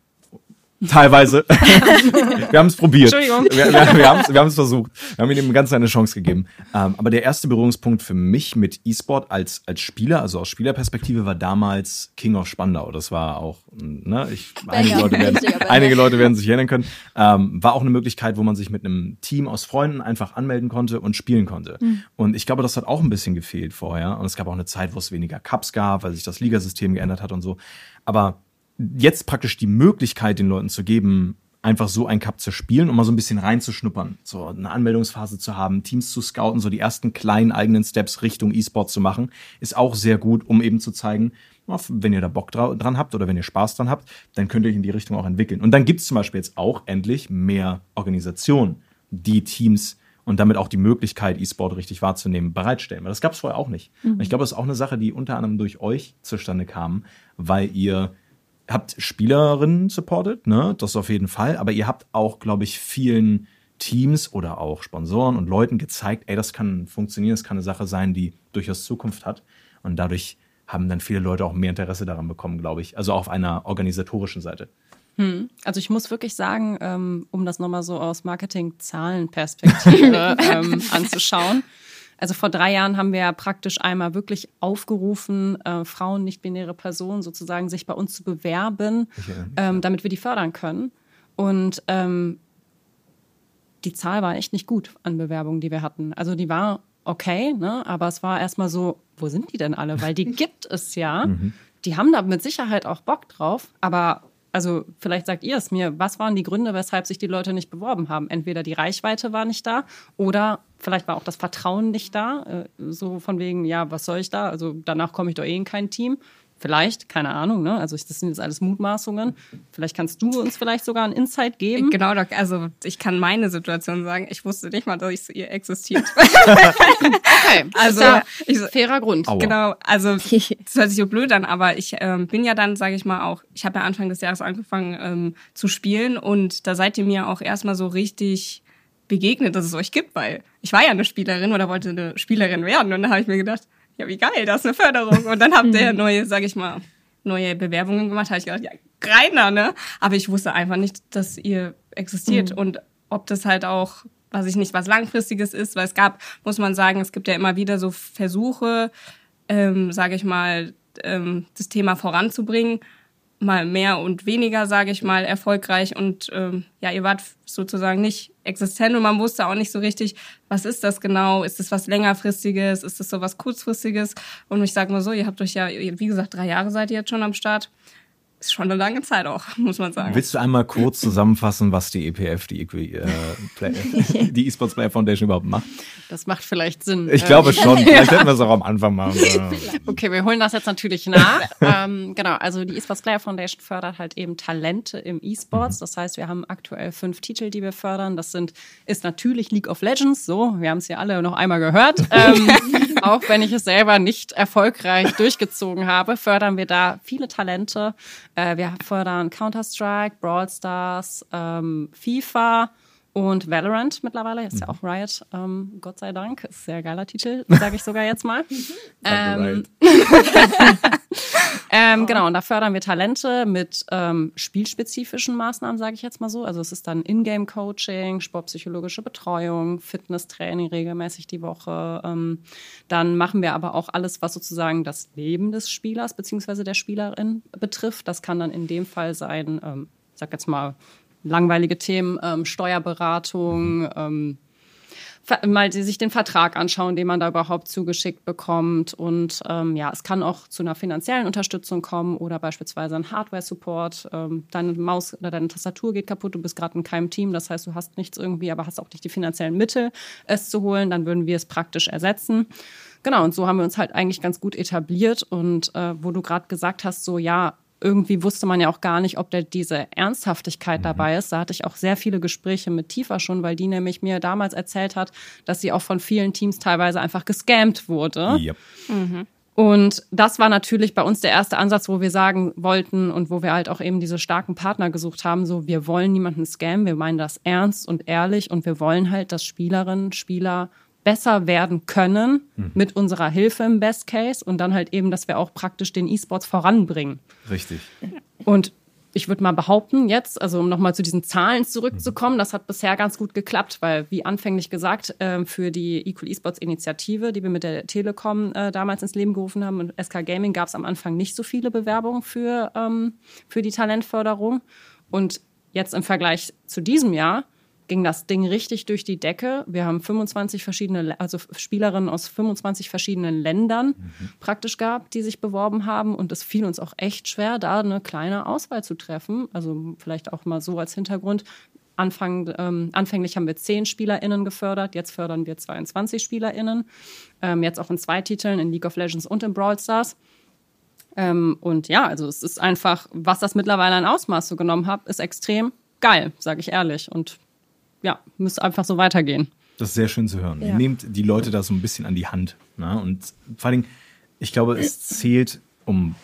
Teilweise. wir haben es probiert. Entschuldigung. Wir, wir, wir haben es versucht. Wir haben ihm Ganzen eine Chance gegeben. Ähm, aber der erste Berührungspunkt für mich mit E-Sport als, als Spieler, also aus Spielerperspektive, war damals King of Spandau. Das war auch, ne, ich, einige. Leute werden, einige Leute werden sich erinnern können. Ähm, war auch eine Möglichkeit, wo man sich mit einem Team aus Freunden einfach anmelden konnte und spielen konnte. Und ich glaube, das hat auch ein bisschen gefehlt vorher. Und es gab auch eine Zeit, wo es weniger Cups gab, weil sich das Ligasystem geändert hat und so. Aber jetzt praktisch die Möglichkeit den Leuten zu geben, einfach so ein Cup zu spielen, um mal so ein bisschen reinzuschnuppern, so eine Anmeldungsphase zu haben, Teams zu scouten, so die ersten kleinen eigenen Steps Richtung E-Sport zu machen, ist auch sehr gut, um eben zu zeigen, wenn ihr da Bock dra dran habt oder wenn ihr Spaß dran habt, dann könnt ihr euch in die Richtung auch entwickeln. Und dann gibt's zum Beispiel jetzt auch endlich mehr Organisationen, die Teams und damit auch die Möglichkeit, E-Sport richtig wahrzunehmen, bereitstellen. Weil das gab's vorher auch nicht. Und ich glaube, das ist auch eine Sache, die unter anderem durch euch zustande kam, weil ihr habt Spielerinnen supportet, ne? Das auf jeden Fall. Aber ihr habt auch, glaube ich, vielen Teams oder auch Sponsoren und Leuten gezeigt, ey, das kann funktionieren, das kann eine Sache sein, die durchaus Zukunft hat. Und dadurch haben dann viele Leute auch mehr Interesse daran bekommen, glaube ich. Also auf einer organisatorischen Seite. Also ich muss wirklich sagen, ähm, um das nochmal so aus Marketing-Zahlen-Perspektive ähm, anzuschauen. Also vor drei Jahren haben wir ja praktisch einmal wirklich aufgerufen, äh, Frauen, nicht-binäre Personen sozusagen sich bei uns zu bewerben, ähm, damit wir die fördern können. Und ähm, die Zahl war echt nicht gut an Bewerbungen, die wir hatten. Also die war okay, ne? aber es war erstmal so, wo sind die denn alle? Weil die gibt es ja. Die haben da mit Sicherheit auch Bock drauf, aber also vielleicht sagt ihr es mir, was waren die Gründe, weshalb sich die Leute nicht beworben haben? Entweder die Reichweite war nicht da oder vielleicht war auch das Vertrauen nicht da. Äh, so von wegen, ja, was soll ich da? Also danach komme ich doch eh in kein Team. Vielleicht, keine Ahnung, ne? Also das sind jetzt alles Mutmaßungen. Vielleicht kannst du uns vielleicht sogar einen Insight geben. Genau, Doc, also ich kann meine Situation sagen. Ich wusste nicht mal, dass ich, ihr existiert. Okay, Also, also ja, ich- fairer Grund. Aua. Genau, also das hört sich so blöd an, aber ich ähm, bin ja dann, sage ich mal, auch, ich habe ja Anfang des Jahres angefangen ähm, zu spielen und da seid ihr mir auch erstmal so richtig begegnet, dass es euch gibt, weil ich war ja eine Spielerin oder wollte eine Spielerin werden und da habe ich mir gedacht, ja wie geil, das ist eine Förderung. Und dann habt ihr neue, sage ich mal, neue Bewerbungen gemacht, habe ich gedacht, ja, Greiner, ne? Aber ich wusste einfach nicht, dass ihr existiert. Und ob das halt auch, was ich nicht, was langfristiges ist, weil es gab, muss man sagen, es gibt ja immer wieder so Versuche, ähm, sage ich mal, ähm, das Thema voranzubringen, mal mehr und weniger, sage ich mal, erfolgreich und ähm, ja, ihr wart sozusagen nicht existent und man wusste auch nicht so richtig, was ist das genau? Ist das was längerfristiges? Ist das so was kurzfristiges? Und ich sage mal so, ihr habt euch ja, wie gesagt, drei Jahre seid ihr jetzt schon am Start. Ist schon eine lange Zeit auch, muss man sagen. Willst du einmal kurz zusammenfassen, was die EPF, die, Equi, äh, Play, die Esports Player Foundation überhaupt macht? Das macht vielleicht Sinn. Ich Äh, glaube schon. Vielleicht hätten wir es auch am Anfang machen sollen. Okay, wir holen das jetzt natürlich nach. ähm, genau, also die eSports Player Foundation fördert halt eben Talente im E-Sports. Das heißt, wir haben aktuell fünf Titel, die wir fördern. Das sind, ist natürlich League of Legends, so, wir haben es ja alle noch einmal gehört. Ähm, auch wenn ich es selber nicht erfolgreich durchgezogen habe, fördern wir da viele Talente. Äh, wir fördern Counter-Strike, Brawl Stars, ähm, FIFA, und Valorant mittlerweile, ist ja mhm. auch Riot, ähm, Gott sei Dank, ist sehr geiler Titel, sage ich sogar jetzt mal. ähm, ähm. Genau, und da fördern wir Talente mit ähm, spielspezifischen Maßnahmen, sage ich jetzt mal so. Also es ist dann Ingame-Coaching, sportpsychologische Betreuung, Fitnesstraining regelmäßig die Woche. Ähm, dann machen wir aber auch alles, was sozusagen das Leben des Spielers bzw. der Spielerin betrifft. Das kann dann in dem Fall sein, ähm, sag jetzt mal, langweilige Themen, ähm, Steuerberatung, mhm. ähm, mal sich den Vertrag anschauen, den man da überhaupt zugeschickt bekommt. Und ähm, ja, es kann auch zu einer finanziellen Unterstützung kommen oder beispielsweise ein Hardware-Support. Ähm, deine Maus oder deine Tastatur geht kaputt, du bist gerade in keinem Team, das heißt, du hast nichts irgendwie, aber hast auch nicht die finanziellen Mittel, es zu holen. Dann würden wir es praktisch ersetzen. Genau, und so haben wir uns halt eigentlich ganz gut etabliert. Und äh, wo du gerade gesagt hast, so ja, irgendwie wusste man ja auch gar nicht, ob da diese Ernsthaftigkeit mhm. dabei ist. Da hatte ich auch sehr viele Gespräche mit Tifa schon, weil die nämlich mir damals erzählt hat, dass sie auch von vielen Teams teilweise einfach gescammt wurde. Yep. Mhm. Und das war natürlich bei uns der erste Ansatz, wo wir sagen wollten und wo wir halt auch eben diese starken Partner gesucht haben, so wir wollen niemanden scammen, wir meinen das ernst und ehrlich und wir wollen halt, dass Spielerinnen, Spieler besser werden können mhm. mit unserer Hilfe im Best Case und dann halt eben, dass wir auch praktisch den E-Sports voranbringen. Richtig. Und ich würde mal behaupten, jetzt, also um nochmal zu diesen Zahlen zurückzukommen, das hat bisher ganz gut geklappt, weil, wie anfänglich gesagt, äh, für die Equal Esports Initiative, die wir mit der Telekom äh, damals ins Leben gerufen haben und SK Gaming, gab es am Anfang nicht so viele Bewerbungen für, ähm, für die Talentförderung. Und jetzt im Vergleich zu diesem Jahr ging das Ding richtig durch die Decke. Wir haben 25 verschiedene, also Spielerinnen aus 25 verschiedenen Ländern mhm. praktisch gehabt, die sich beworben haben. Und es fiel uns auch echt schwer, da eine kleine Auswahl zu treffen. Also vielleicht auch mal so als Hintergrund. Anfang, ähm, anfänglich haben wir zehn SpielerInnen gefördert, jetzt fördern wir 22 SpielerInnen. Ähm, jetzt auch in zwei Titeln, in League of Legends und in Brawl Stars. Ähm, und ja, also es ist einfach, was das mittlerweile an Ausmaß so genommen hat, ist extrem geil, sage ich ehrlich. Und ja, müsste einfach so weitergehen. Das ist sehr schön zu hören. Ja. Ihr nehmt die Leute da so ein bisschen an die Hand. Ne? Und vor allem, ich glaube, es zählt, um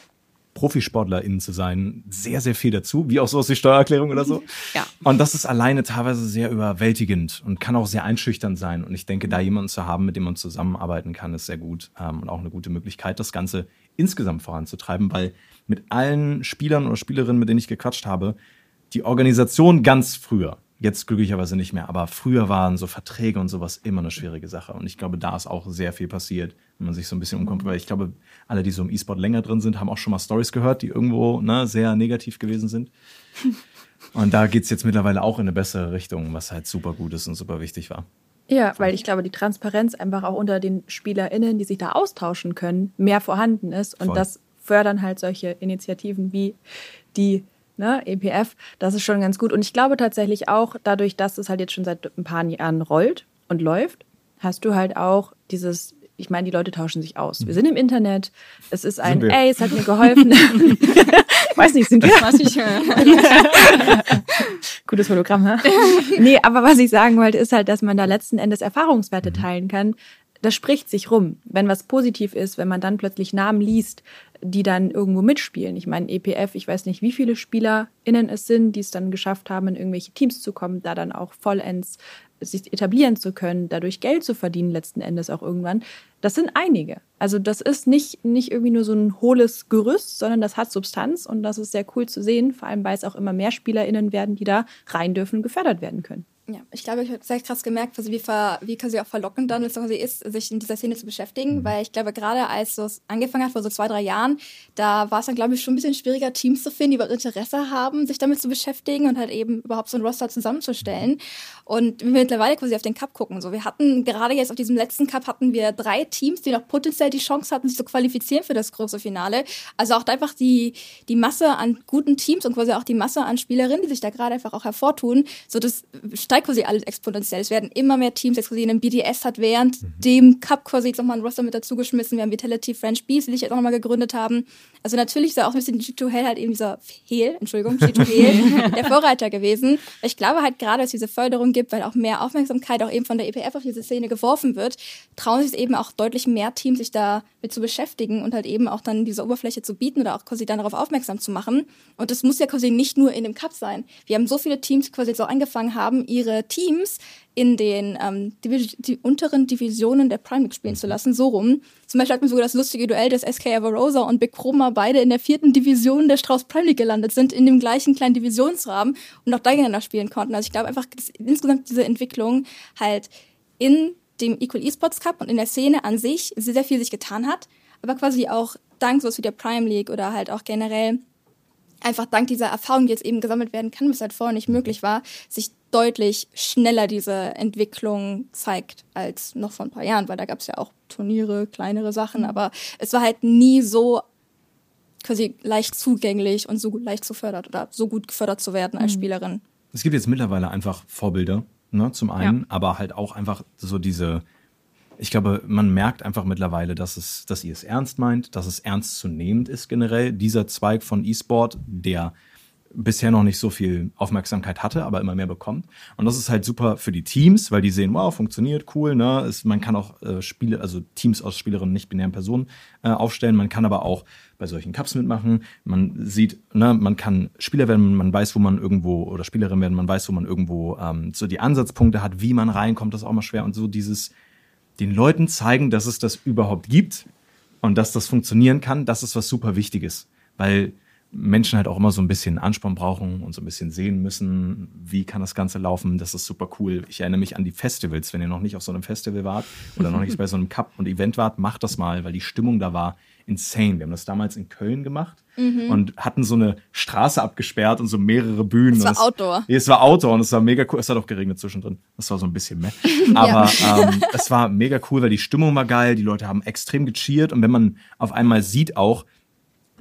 ProfisportlerInnen zu sein, sehr, sehr viel dazu, wie auch sowas wie Steuererklärung oder so. Ja. Und das ist alleine teilweise sehr überwältigend und kann auch sehr einschüchternd sein. Und ich denke, da jemanden zu haben, mit dem man zusammenarbeiten kann, ist sehr gut ähm, und auch eine gute Möglichkeit, das Ganze insgesamt voranzutreiben, weil mit allen Spielern oder Spielerinnen, mit denen ich gequatscht habe, die Organisation ganz früher, Jetzt glücklicherweise nicht mehr, aber früher waren so Verträge und sowas immer eine schwierige Sache. Und ich glaube, da ist auch sehr viel passiert, wenn man sich so ein bisschen umkommt. Weil ich glaube, alle, die so im E-Sport länger drin sind, haben auch schon mal Stories gehört, die irgendwo ne, sehr negativ gewesen sind. Und da geht's jetzt mittlerweile auch in eine bessere Richtung, was halt super gut ist und super wichtig war. Ja, weil ich glaube, die Transparenz einfach auch unter den SpielerInnen, die sich da austauschen können, mehr vorhanden ist. Und Voll. das fördern halt solche Initiativen wie die ne, EPF, das ist schon ganz gut. Und ich glaube tatsächlich auch, dadurch, dass es halt jetzt schon seit ein paar Jahren rollt und läuft, hast du halt auch dieses, ich meine, die Leute tauschen sich aus. Wir sind im Internet, es ist ein, ey, es hat mir geholfen. ich weiß nicht, sind wir? Was ich. Gutes Hologramm, hä? nee, aber was ich sagen wollte, ist halt, dass man da letzten Endes Erfahrungswerte teilen kann, das spricht sich rum. Wenn was positiv ist, wenn man dann plötzlich Namen liest, die dann irgendwo mitspielen. Ich meine, EPF, ich weiß nicht, wie viele SpielerInnen es sind, die es dann geschafft haben, in irgendwelche Teams zu kommen, da dann auch vollends sich etablieren zu können, dadurch Geld zu verdienen, letzten Endes auch irgendwann. Das sind einige. Also das ist nicht, nicht irgendwie nur so ein hohles Gerüst, sondern das hat Substanz und das ist sehr cool zu sehen, vor allem weil es auch immer mehr SpielerInnen werden, die da rein dürfen und gefördert werden können. Ja, ich glaube, ich habe sehr krass gemerkt, wie, ver, wie quasi auch verlockend dann es quasi ist, sich in dieser Szene zu beschäftigen, mhm. weil ich glaube, gerade als es angefangen hat, vor so zwei, drei Jahren, da war es dann, glaube ich, schon ein bisschen schwieriger, Teams zu finden, die überhaupt Interesse haben, sich damit zu beschäftigen und halt eben überhaupt so ein Roster zusammenzustellen. Und wenn wir mittlerweile quasi auf den Cup gucken, so, wir hatten gerade jetzt auf diesem letzten Cup hatten wir drei Teams, die noch potenziell die Chance hatten, sich zu qualifizieren für das große Finale. Also auch einfach die, die Masse an guten Teams und quasi auch die Masse an Spielerinnen, die sich da gerade einfach auch hervortun, so das steigt quasi alles exponentiell. Es werden immer mehr Teams, jetzt quasi in BDS hat während mhm. dem Cup quasi jetzt nochmal ein Roster mit dazugeschmissen. Wir haben Vitality French Bees, die sich jetzt auch nochmal gegründet haben. Also natürlich ist da auch ein bisschen G2 Hell halt eben dieser Hehl, Entschuldigung, G2 Hell, der Vorreiter gewesen. Ich glaube halt gerade, dass es diese Förderung gibt, weil auch mehr Aufmerksamkeit auch eben von der EPF auf diese Szene geworfen wird, trauen sich eben auch deutlich mehr Teams, sich da mit zu beschäftigen und halt eben auch dann diese Oberfläche zu bieten oder auch quasi dann darauf aufmerksam zu machen. Und das muss ja quasi nicht nur in dem Cup sein. Wir haben so viele Teams, die quasi jetzt auch angefangen haben, ihre ihre Teams in den ähm, die, die unteren Divisionen der Prime League spielen zu lassen, so rum. Zum Beispiel hat man sogar das lustige Duell, dass SK Avarosa und Big Chroma beide in der vierten Division der Strauß Prime League gelandet sind, in dem gleichen kleinen Divisionsrahmen und auch da gegeneinander spielen konnten. Also ich glaube einfach, dass insgesamt diese Entwicklung halt in dem Equal Esports Cup und in der Szene an sich sehr, sehr viel sich getan hat, aber quasi auch dank sowas wie der Prime League oder halt auch generell einfach dank dieser Erfahrung, die jetzt eben gesammelt werden kann, was halt vorher nicht möglich war, sich deutlich schneller diese Entwicklung zeigt als noch vor ein paar Jahren, weil da gab es ja auch Turniere, kleinere Sachen, aber es war halt nie so quasi leicht zugänglich und so gut leicht zu fördert oder so gut gefördert zu werden als mhm. Spielerin. Es gibt jetzt mittlerweile einfach Vorbilder, ne, zum einen, ja. aber halt auch einfach so diese ich glaube, man merkt einfach mittlerweile, dass, es, dass ihr es ernst meint, dass es ernstzunehmend ist generell. Dieser Zweig von E-Sport, der bisher noch nicht so viel Aufmerksamkeit hatte, aber immer mehr bekommt. Und das ist halt super für die Teams, weil die sehen, wow, funktioniert, cool, ne? Es, man kann auch äh, Spiele, also Teams aus Spielerinnen, nicht binären Personen äh, aufstellen. Man kann aber auch bei solchen Cups mitmachen. Man sieht, ne, man kann Spieler werden, man weiß, wo man irgendwo, oder Spielerin werden, man weiß, wo man irgendwo ähm, so die Ansatzpunkte hat, wie man reinkommt, das ist auch mal schwer. Und so dieses, den Leuten zeigen, dass es das überhaupt gibt und dass das funktionieren kann, das ist was super Wichtiges. Weil Menschen halt auch immer so ein bisschen Ansporn brauchen und so ein bisschen sehen müssen, wie kann das Ganze laufen. Das ist super cool. Ich erinnere mich an die Festivals. Wenn ihr noch nicht auf so einem Festival wart oder noch nicht bei so einem Cup und Event wart, macht das mal, weil die Stimmung da war insane. Wir haben das damals in Köln gemacht mhm. und hatten so eine Straße abgesperrt und so mehrere Bühnen. Es war Outdoor. Es war Outdoor und es war mega cool. Es hat auch geregnet zwischendrin. Das war so ein bisschen mehr. Aber ja. ähm, es war mega cool, weil die Stimmung war geil. Die Leute haben extrem gecheert und wenn man auf einmal sieht auch,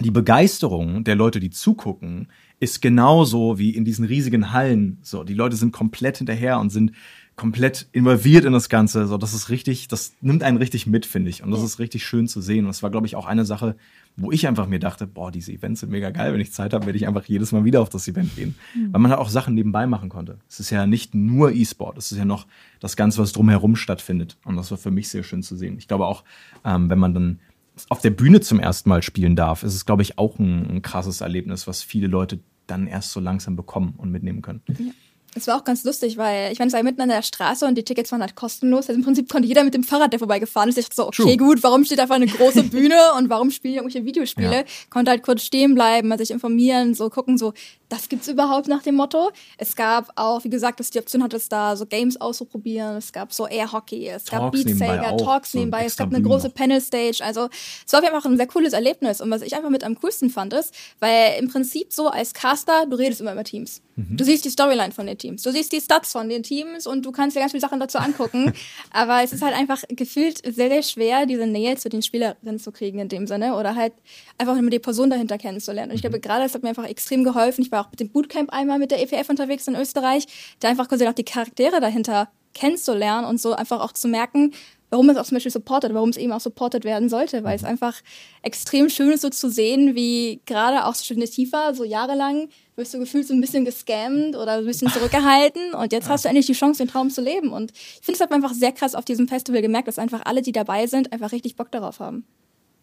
die Begeisterung der Leute, die zugucken, ist genauso wie in diesen riesigen Hallen. So, die Leute sind komplett hinterher und sind komplett involviert in das Ganze. So, das ist richtig, das nimmt einen richtig mit, finde ich. Und das ist richtig schön zu sehen. Und das war, glaube ich, auch eine Sache, wo ich einfach mir dachte, boah, diese Events sind mega geil. Wenn ich Zeit habe, werde ich einfach jedes Mal wieder auf das Event gehen. Mhm. Weil man halt auch Sachen nebenbei machen konnte. Es ist ja nicht nur E-Sport, es ist ja noch das Ganze, was drumherum stattfindet. Und das war für mich sehr schön zu sehen. Ich glaube auch, ähm, wenn man dann auf der Bühne zum ersten Mal spielen darf, ist es, glaube ich, auch ein, ein krasses Erlebnis, was viele Leute dann erst so langsam bekommen und mitnehmen können. Ja. Es war auch ganz lustig, weil ich meine, es war mitten an der Straße und die Tickets waren halt kostenlos. Also im Prinzip konnte jeder mit dem Fahrrad, der vorbeigefahren ist, ich dachte so, okay, True. gut, warum steht einfach eine große Bühne und warum spielen irgendwelche Videospiele? Ja. Konnte halt kurz stehen bleiben, mal sich informieren, so gucken, so, das gibt's überhaupt nach dem Motto. Es gab auch, wie gesagt, dass die Option hatte, es da so Games auszuprobieren. Es gab so Air Hockey, es gab Beat Saber, Talks so nebenbei, es gab eine große Panel Stage. Also es war einfach ein sehr cooles Erlebnis. Und was ich einfach mit am coolsten fand, ist, weil im Prinzip so als Caster, du redest immer über Teams. Mhm. Du siehst die Storyline von den Teams, du siehst die Stats von den Teams und du kannst dir ganz viele Sachen dazu angucken. Aber es ist halt einfach gefühlt sehr, sehr schwer, diese Nähe zu den Spielerinnen zu kriegen in dem Sinne oder halt einfach nur die Person dahinter kennenzulernen. Und ich glaube, mhm. gerade das hat mir einfach extrem geholfen. Ich war auch mit dem Bootcamp einmal mit der EPF unterwegs in Österreich, da einfach quasi auch die Charaktere dahinter kennenzulernen und so einfach auch zu merken, warum es auch zum Beispiel supportet, warum es eben auch supportet werden sollte, weil es mhm. einfach extrem schön ist, so zu sehen, wie gerade auch Tifa, so jahrelang wirst du gefühlt so ein bisschen gescammt oder ein bisschen zurückgehalten und jetzt hast du endlich die Chance, den Traum zu leben. Und ich finde, es hat man einfach sehr krass auf diesem Festival gemerkt, dass einfach alle, die dabei sind, einfach richtig Bock darauf haben.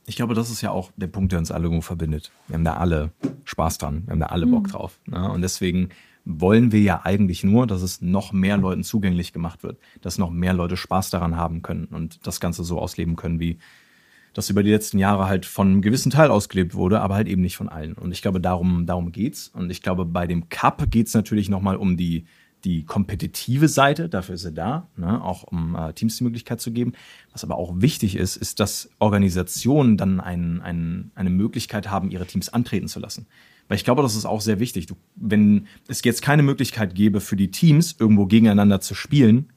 Ich glaube, das ist ja auch der Punkt, der uns alle irgendwo verbindet. Wir haben da alle Spaß dran, wir haben da alle Bock mhm. drauf. Ne? Und deswegen wollen wir ja eigentlich nur, dass es noch mehr Leuten zugänglich gemacht wird, dass noch mehr Leute Spaß daran haben können und das Ganze so ausleben können, wie das über die letzten Jahre halt von einem gewissen Teil ausgelebt wurde, aber halt eben nicht von allen. Und ich glaube, darum, darum geht's. Und ich glaube, bei dem Cup geht's natürlich nochmal um die, die kompetitive Seite, dafür ist er da, ne? auch um äh, Teams die Möglichkeit zu geben. Was aber auch wichtig ist, ist, dass Organisationen dann ein, ein, eine Möglichkeit haben, ihre Teams antreten zu lassen. Weil ich glaube, das ist auch sehr wichtig. Du, wenn es jetzt keine Möglichkeit gäbe für die Teams, irgendwo gegeneinander zu spielen,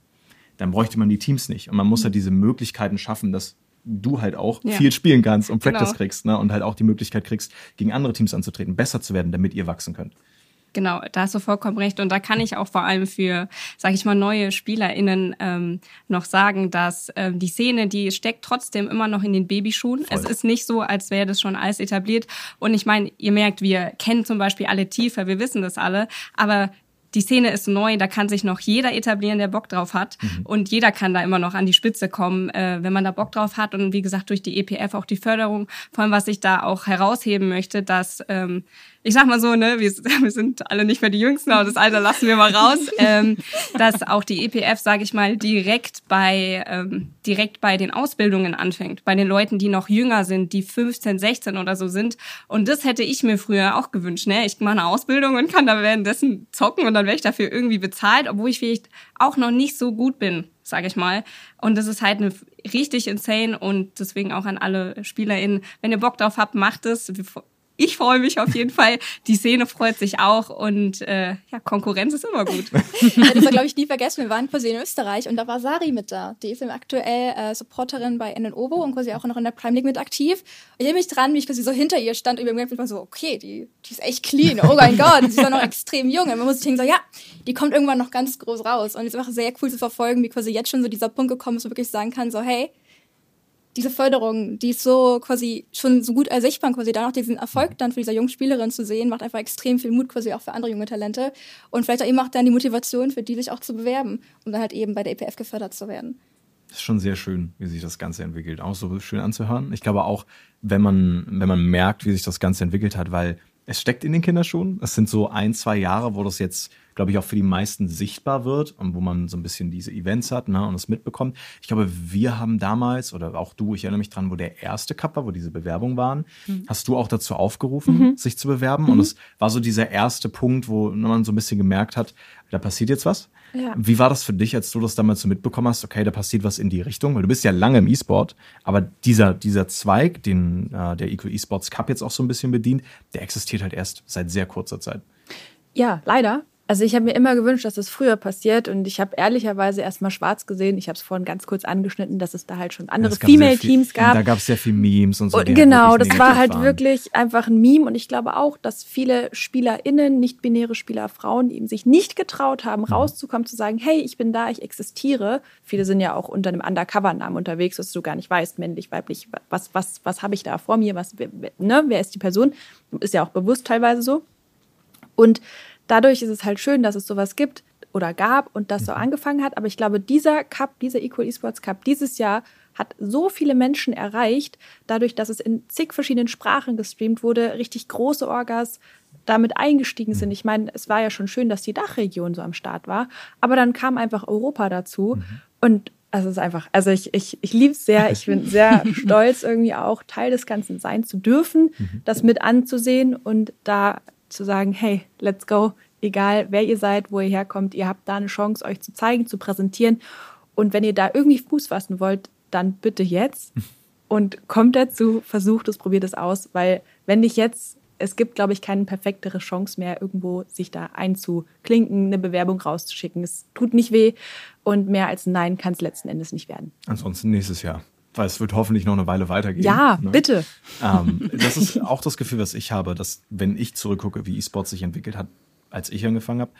dann bräuchte man die Teams nicht. Und man muss halt diese Möglichkeiten schaffen, dass du halt auch ja. viel spielen kannst und Practice genau. kriegst ne? und halt auch die Möglichkeit kriegst, gegen andere Teams anzutreten, besser zu werden, damit ihr wachsen könnt. Genau, da hast du vollkommen recht. Und da kann ich auch vor allem für, sage ich mal, neue SpielerInnen ähm, noch sagen, dass ähm, die Szene, die steckt trotzdem immer noch in den Babyschuhen. Voll. Es ist nicht so, als wäre das schon alles etabliert. Und ich meine, ihr merkt, wir kennen zum Beispiel alle tiefer, wir wissen das alle, aber die Szene ist neu, da kann sich noch jeder etablieren, der Bock drauf hat. Mhm. Und jeder kann da immer noch an die Spitze kommen, äh, wenn man da Bock drauf hat. Und wie gesagt, durch die EPF auch die Förderung, vor allem was ich da auch herausheben möchte, dass ähm, ich sag mal so, ne, wir, wir sind alle nicht mehr die Jüngsten, aber das Alter lassen wir mal raus, ähm, dass auch die EPF, sage ich mal, direkt bei ähm, direkt bei den Ausbildungen anfängt, bei den Leuten, die noch jünger sind, die 15, 16 oder so sind. Und das hätte ich mir früher auch gewünscht. Ne? Ich mache eine Ausbildung und kann da währenddessen zocken und dann werde ich dafür irgendwie bezahlt, obwohl ich vielleicht auch noch nicht so gut bin, sage ich mal. Und das ist halt eine richtig insane und deswegen auch an alle SpielerInnen, wenn ihr Bock drauf habt, macht es ich freue mich auf jeden Fall. Die Szene freut sich auch und äh, ja, Konkurrenz ist immer gut. ja, das war, glaube ich, nie vergessen. Wir waren quasi in Österreich und da war Sari mit da. Die ist aktuell äh, Supporterin bei NNOVO und quasi auch noch in der Prime League mit aktiv. Ich erinnere mich dran, wie ich quasi so hinter ihr stand und mir war so, okay, die, die ist echt clean. Oh mein Gott, sie ist auch noch extrem jung. Und man muss sich denken, so, ja, die kommt irgendwann noch ganz groß raus. Und es ist einfach sehr cool zu verfolgen, wie quasi jetzt schon so dieser Punkt gekommen ist, wo wirklich sagen kann, so, hey, diese Förderung, die ist so quasi schon so gut ersichtbar, quasi da noch diesen Erfolg dann für diese junge Spielerin zu sehen, macht einfach extrem viel Mut quasi auch für andere junge Talente und vielleicht auch eben auch dann die Motivation für die sich auch zu bewerben, um dann halt eben bei der EPF gefördert zu werden. Das ist schon sehr schön, wie sich das Ganze entwickelt. Auch so schön anzuhören. Ich glaube auch, wenn man, wenn man merkt, wie sich das Ganze entwickelt hat, weil es steckt in den Kinderschuhen. Es sind so ein, zwei Jahre, wo das jetzt glaube ich, auch für die meisten sichtbar wird und wo man so ein bisschen diese Events hat ne, und es mitbekommt. Ich glaube, wir haben damals, oder auch du, ich erinnere mich dran, wo der erste Cup war, wo diese Bewerbungen waren, mhm. hast du auch dazu aufgerufen, mhm. sich zu bewerben. Mhm. Und es war so dieser erste Punkt, wo man so ein bisschen gemerkt hat, da passiert jetzt was. Ja. Wie war das für dich, als du das damals so mitbekommen hast? Okay, da passiert was in die Richtung, weil du bist ja lange im E-Sport, aber dieser, dieser Zweig, den äh, der Eco E-Sports Cup jetzt auch so ein bisschen bedient, der existiert halt erst seit sehr kurzer Zeit. Ja, leider. Also ich habe mir immer gewünscht, dass das früher passiert und ich habe ehrlicherweise erstmal schwarz gesehen. Ich habe es vorhin ganz kurz angeschnitten, dass es da halt schon andere ja, Female-Teams gab. Da gab es sehr viel Memes und so. Und genau, das war halt waren. wirklich einfach ein Meme und ich glaube auch, dass viele SpielerInnen, nicht-binäre Spieler, Frauen, die eben sich nicht getraut haben, mhm. rauszukommen, zu sagen, hey, ich bin da, ich existiere. Viele sind ja auch unter einem Undercover-Namen unterwegs, dass du gar nicht weißt, männlich, weiblich, was, was, was habe ich da vor mir, was, ne, wer ist die Person? Ist ja auch bewusst teilweise so. Und dadurch ist es halt schön, dass es sowas gibt oder gab und das so mhm. angefangen hat. Aber ich glaube, dieser Cup, dieser Equal Esports Cup dieses Jahr hat so viele Menschen erreicht, dadurch, dass es in zig verschiedenen Sprachen gestreamt wurde, richtig große Orgas damit eingestiegen sind. Mhm. Ich meine, es war ja schon schön, dass die Dachregion so am Start war, aber dann kam einfach Europa dazu mhm. und also es ist einfach, also ich, ich, ich liebe es sehr, ich bin sehr stolz, irgendwie auch Teil des Ganzen sein zu dürfen, mhm. das mit anzusehen und da zu sagen, hey, let's go, egal wer ihr seid, wo ihr herkommt, ihr habt da eine Chance, euch zu zeigen, zu präsentieren. Und wenn ihr da irgendwie Fuß fassen wollt, dann bitte jetzt und kommt dazu, versucht es, probiert es aus, weil wenn nicht jetzt, es gibt, glaube ich, keine perfektere Chance mehr, irgendwo sich da einzuklinken, eine Bewerbung rauszuschicken. Es tut nicht weh und mehr als ein Nein kann es letzten Endes nicht werden. Ansonsten nächstes Jahr weil es wird hoffentlich noch eine Weile weitergehen. Ja, ne? bitte. Ähm, das ist auch das Gefühl, was ich habe, dass wenn ich zurückgucke, wie E-Sport sich entwickelt hat, als ich angefangen habe,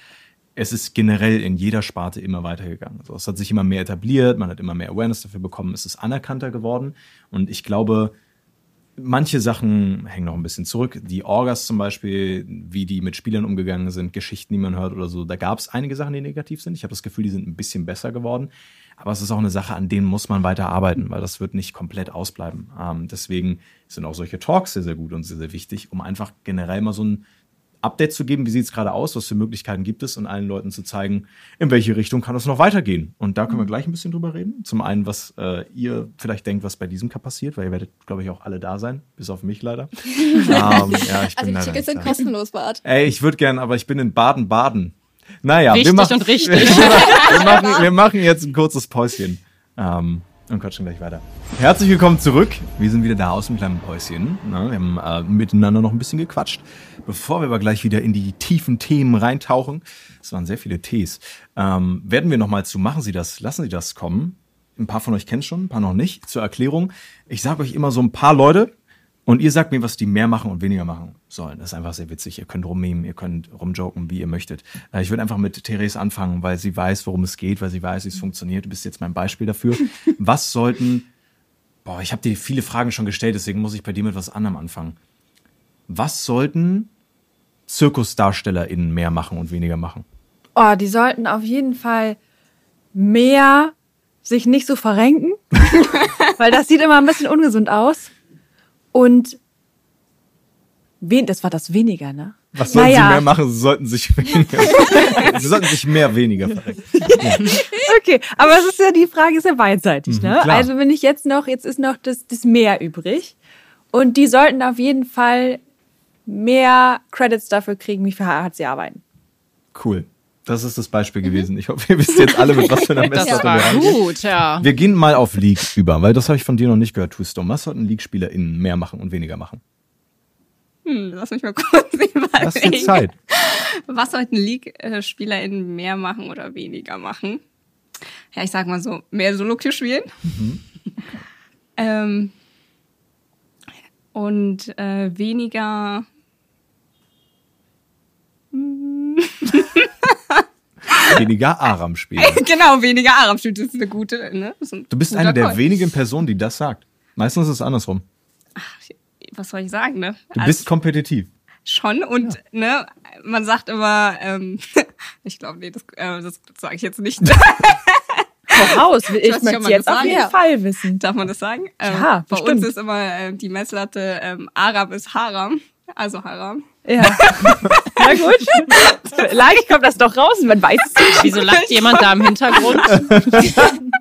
es ist generell in jeder Sparte immer weitergegangen. Also es hat sich immer mehr etabliert, man hat immer mehr Awareness dafür bekommen, es ist anerkannter geworden. Und ich glaube, manche Sachen hängen noch ein bisschen zurück. Die Orgas zum Beispiel, wie die mit Spielern umgegangen sind, Geschichten, die man hört oder so, da gab es einige Sachen, die negativ sind. Ich habe das Gefühl, die sind ein bisschen besser geworden. Aber es ist auch eine Sache, an denen muss man weiter arbeiten, weil das wird nicht komplett ausbleiben. Ähm, deswegen sind auch solche Talks sehr, sehr gut und sehr, sehr wichtig, um einfach generell mal so ein Update zu geben, wie sieht es gerade aus, was für Möglichkeiten gibt es und allen Leuten zu zeigen, in welche Richtung kann es noch weitergehen. Und da können wir mhm. gleich ein bisschen drüber reden. Zum einen, was äh, ihr vielleicht denkt, was bei diesem Cup passiert, weil ihr werdet, glaube ich, auch alle da sein, bis auf mich leider. ähm, ja, ich bin also die Tickets sind kostenlos, Bart. Ey, ich würde gern, aber ich bin in Baden-Baden. Naja, richtig wir machen, und richtig. wir, machen, wir machen jetzt ein kurzes Päuschen. Ähm, und quatschen gleich weiter. Herzlich willkommen zurück. Wir sind wieder da aus dem kleinen Päuschen. Na, wir haben äh, miteinander noch ein bisschen gequatscht. Bevor wir aber gleich wieder in die tiefen Themen reintauchen, es waren sehr viele Tees, ähm, werden wir nochmal zu Machen Sie das, lassen Sie das kommen. Ein paar von euch kennen schon, ein paar noch nicht. Zur Erklärung, ich sage euch immer so ein paar Leute, und ihr sagt mir, was die mehr machen und weniger machen sollen. Das ist einfach sehr witzig. Ihr könnt rummemen, ihr könnt rumjoken, wie ihr möchtet. Äh, ich würde einfach mit Therese anfangen, weil sie weiß, worum es geht, weil sie weiß, wie es funktioniert. Du bist jetzt mein Beispiel dafür. Was sollten, boah, ich habe dir viele Fragen schon gestellt, deswegen muss ich bei dir mit was anderem anfangen. Was sollten ZirkusdarstellerInnen mehr machen und weniger machen? Oh, die sollten auf jeden Fall mehr sich nicht so verrenken, weil das sieht immer ein bisschen ungesund aus. Und wen, das war das weniger, ne? Was sollten Naja. sie mehr machen? Sie sollten sich weniger, sie sollten sich mehr weniger verrecken. Okay, aber es ist ja die Frage ist ja beidseitig, ne? Mhm, klar. Also wenn ich jetzt noch, jetzt ist noch das, das Mehr übrig und die sollten auf jeden Fall mehr Credits dafür kriegen, wie viel hart sie arbeiten. Cool. Das ist das Beispiel gewesen. Ich hoffe, ihr wisst jetzt alle, mit was für einer Messlatte wir war rangehen. gut, ja. Wir gehen mal auf League über, weil das habe ich von dir noch nicht gehört, Twostorm. Was sollten League-SpielerInnen mehr machen und weniger machen? Hm, lass mich mal kurz überlegen. Zeit. Was sollten League-SpielerInnen mehr machen oder weniger machen? Ja, ich sag mal so, mehr Solo-Queue spielen. ähm, und äh, weniger. Weniger Aram spielen. genau, weniger Aram spielen. Das ist eine gute, ne? Das ist ein Du bist eine der Call. wenigen Personen, die das sagt. Meistens ist es andersrum. Was soll ich sagen, ne? Du Also bist kompetitiv. schon und ne, man sagt immer, ähm, ich glaube, nee, das, äh, das sage ich jetzt nicht. Hau raus, ich hast möchte jetzt auf jeden Ja. Fall wissen. Darf man das sagen? Ähm, Ja, bei bestimmt. uns ist immer äh, die Messlatte ähm, Arab ist Haram. Also Haram. Ja. Na gut. Vielleicht kommt das doch raus, man weiß es nicht. Wieso lacht jemand da im Hintergrund?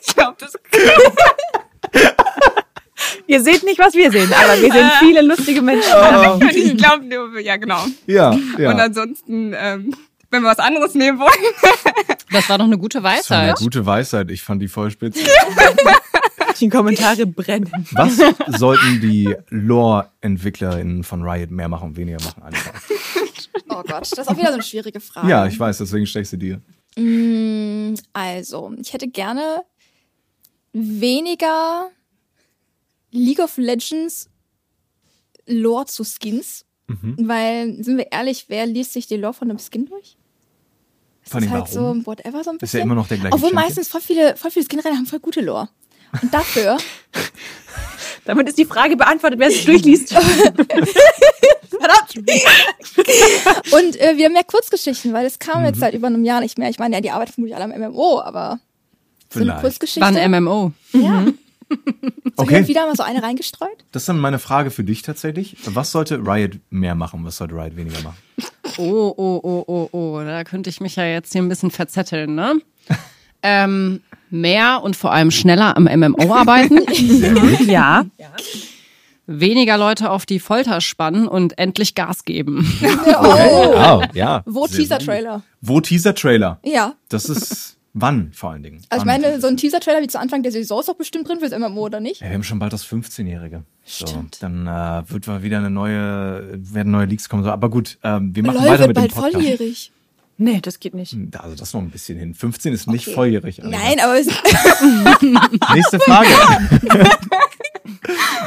Ich glaube, das Ihr seht nicht, was wir sehen, aber wir sind viele lustige Menschen. ich glaube, ja genau. Ja, ja. Und ansonsten, ähm, wenn wir was anderes nehmen wollen, Das war doch eine gute das war eine Weisheit. gute Weisheit. Ich fand die voll spitze. Die Kommentare brennen. Was sollten die Lore-EntwicklerInnen von Riot mehr machen und weniger machen? Einfach? Oh Gott, das ist auch wieder so eine schwierige Frage. Ja, ich weiß, deswegen stelle ich sie dir. Mm, Also, ich hätte gerne weniger League of Legends Lore zu Skins. Weil, sind wir ehrlich, wer liest sich die Lore von einem Skin durch? Ist das allem halt warum? so whatever so ein Ist bisschen? ja immer noch der gleiche Obwohl Champion. meistens voll viele, voll viele Skinreiter haben voll gute Lore. Und dafür Damit ist die Frage beantwortet, wer es durchliest. Und äh, wieder mehr Kurzgeschichten, weil es kam Mhm. jetzt seit über einem Jahr nicht mehr. Ich meine, ja, die arbeiten vermutlich alle am MMO, aber so eine Vielleicht. Kurzgeschichte. War ein MMO. ja. Hin Okay, wieder mal so eine reingestreut. das ist dann meine Frage für dich tatsächlich. Was sollte Riot mehr machen? Was sollte Riot weniger machen? Oh, oh, oh, oh, oh. Da könnte ich mich ja jetzt hier ein bisschen verzetteln, ne? ähm, mehr und vor allem schneller am MMO arbeiten, ja. weniger Leute auf die Folter spannen und endlich Gas geben. Oh. Oh, ja. Wo Teaser-Trailer? Wo Teaser-Trailer? Ja. Das ist wann vor allen Dingen? Also ich Wann? meine, so ein Teaser-Trailer wie zu Anfang der Saison ist doch bestimmt drin fürs MMO, oder nicht? Ja, wir haben schon bald das 15-Jährige. So, Stimmt. dann äh, wird mal wieder eine neue, werden neue Leaks kommen. So, aber gut, ähm, wir machen LOL weiter wird mit dem bald Podcast. volljährig. Nee, das geht nicht. Also das ist noch ein bisschen hin. 15 ist nicht Okay. volljährig. Alter. Nein, aber es, Nächste Frage.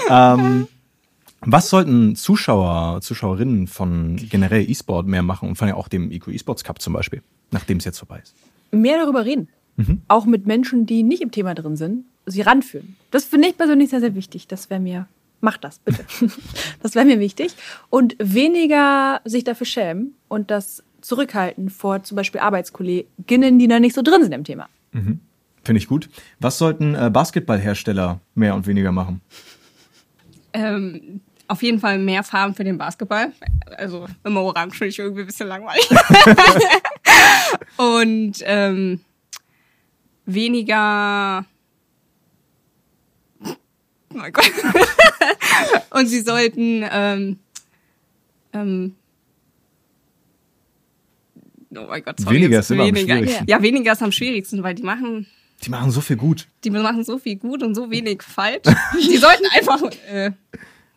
ähm, was sollten Zuschauer, Zuschauerinnen von generell E-Sport mehr machen und vor allem auch dem IQ E-Sports Cup zum Beispiel, nachdem es jetzt vorbei ist? Mehr darüber reden. Auch mit Menschen, die nicht im Thema drin sind, sie ranführen. Das finde ich persönlich sehr, sehr wichtig. Das wäre mir, macht das bitte. das wäre mir wichtig. Und weniger sich dafür schämen und das zurückhalten vor zum Beispiel Arbeitskolleginnen, die da nicht so drin sind im Thema. Finde ich gut. Was sollten äh, Basketballhersteller mehr und weniger machen? ähm, auf jeden Fall mehr Farben für den Basketball. Also immer orange finde ich irgendwie ein bisschen langweilig. Und ähm, weniger. Oh mein Gott. Und sie sollten ähm, ähm, Oh mein Gott, sorry, Weniger ist immer am weniger. schwierigsten. Ja, weniger ist am schwierigsten, weil die machen Die machen so viel gut. die machen so viel gut und so wenig falsch. Die sollten einfach äh,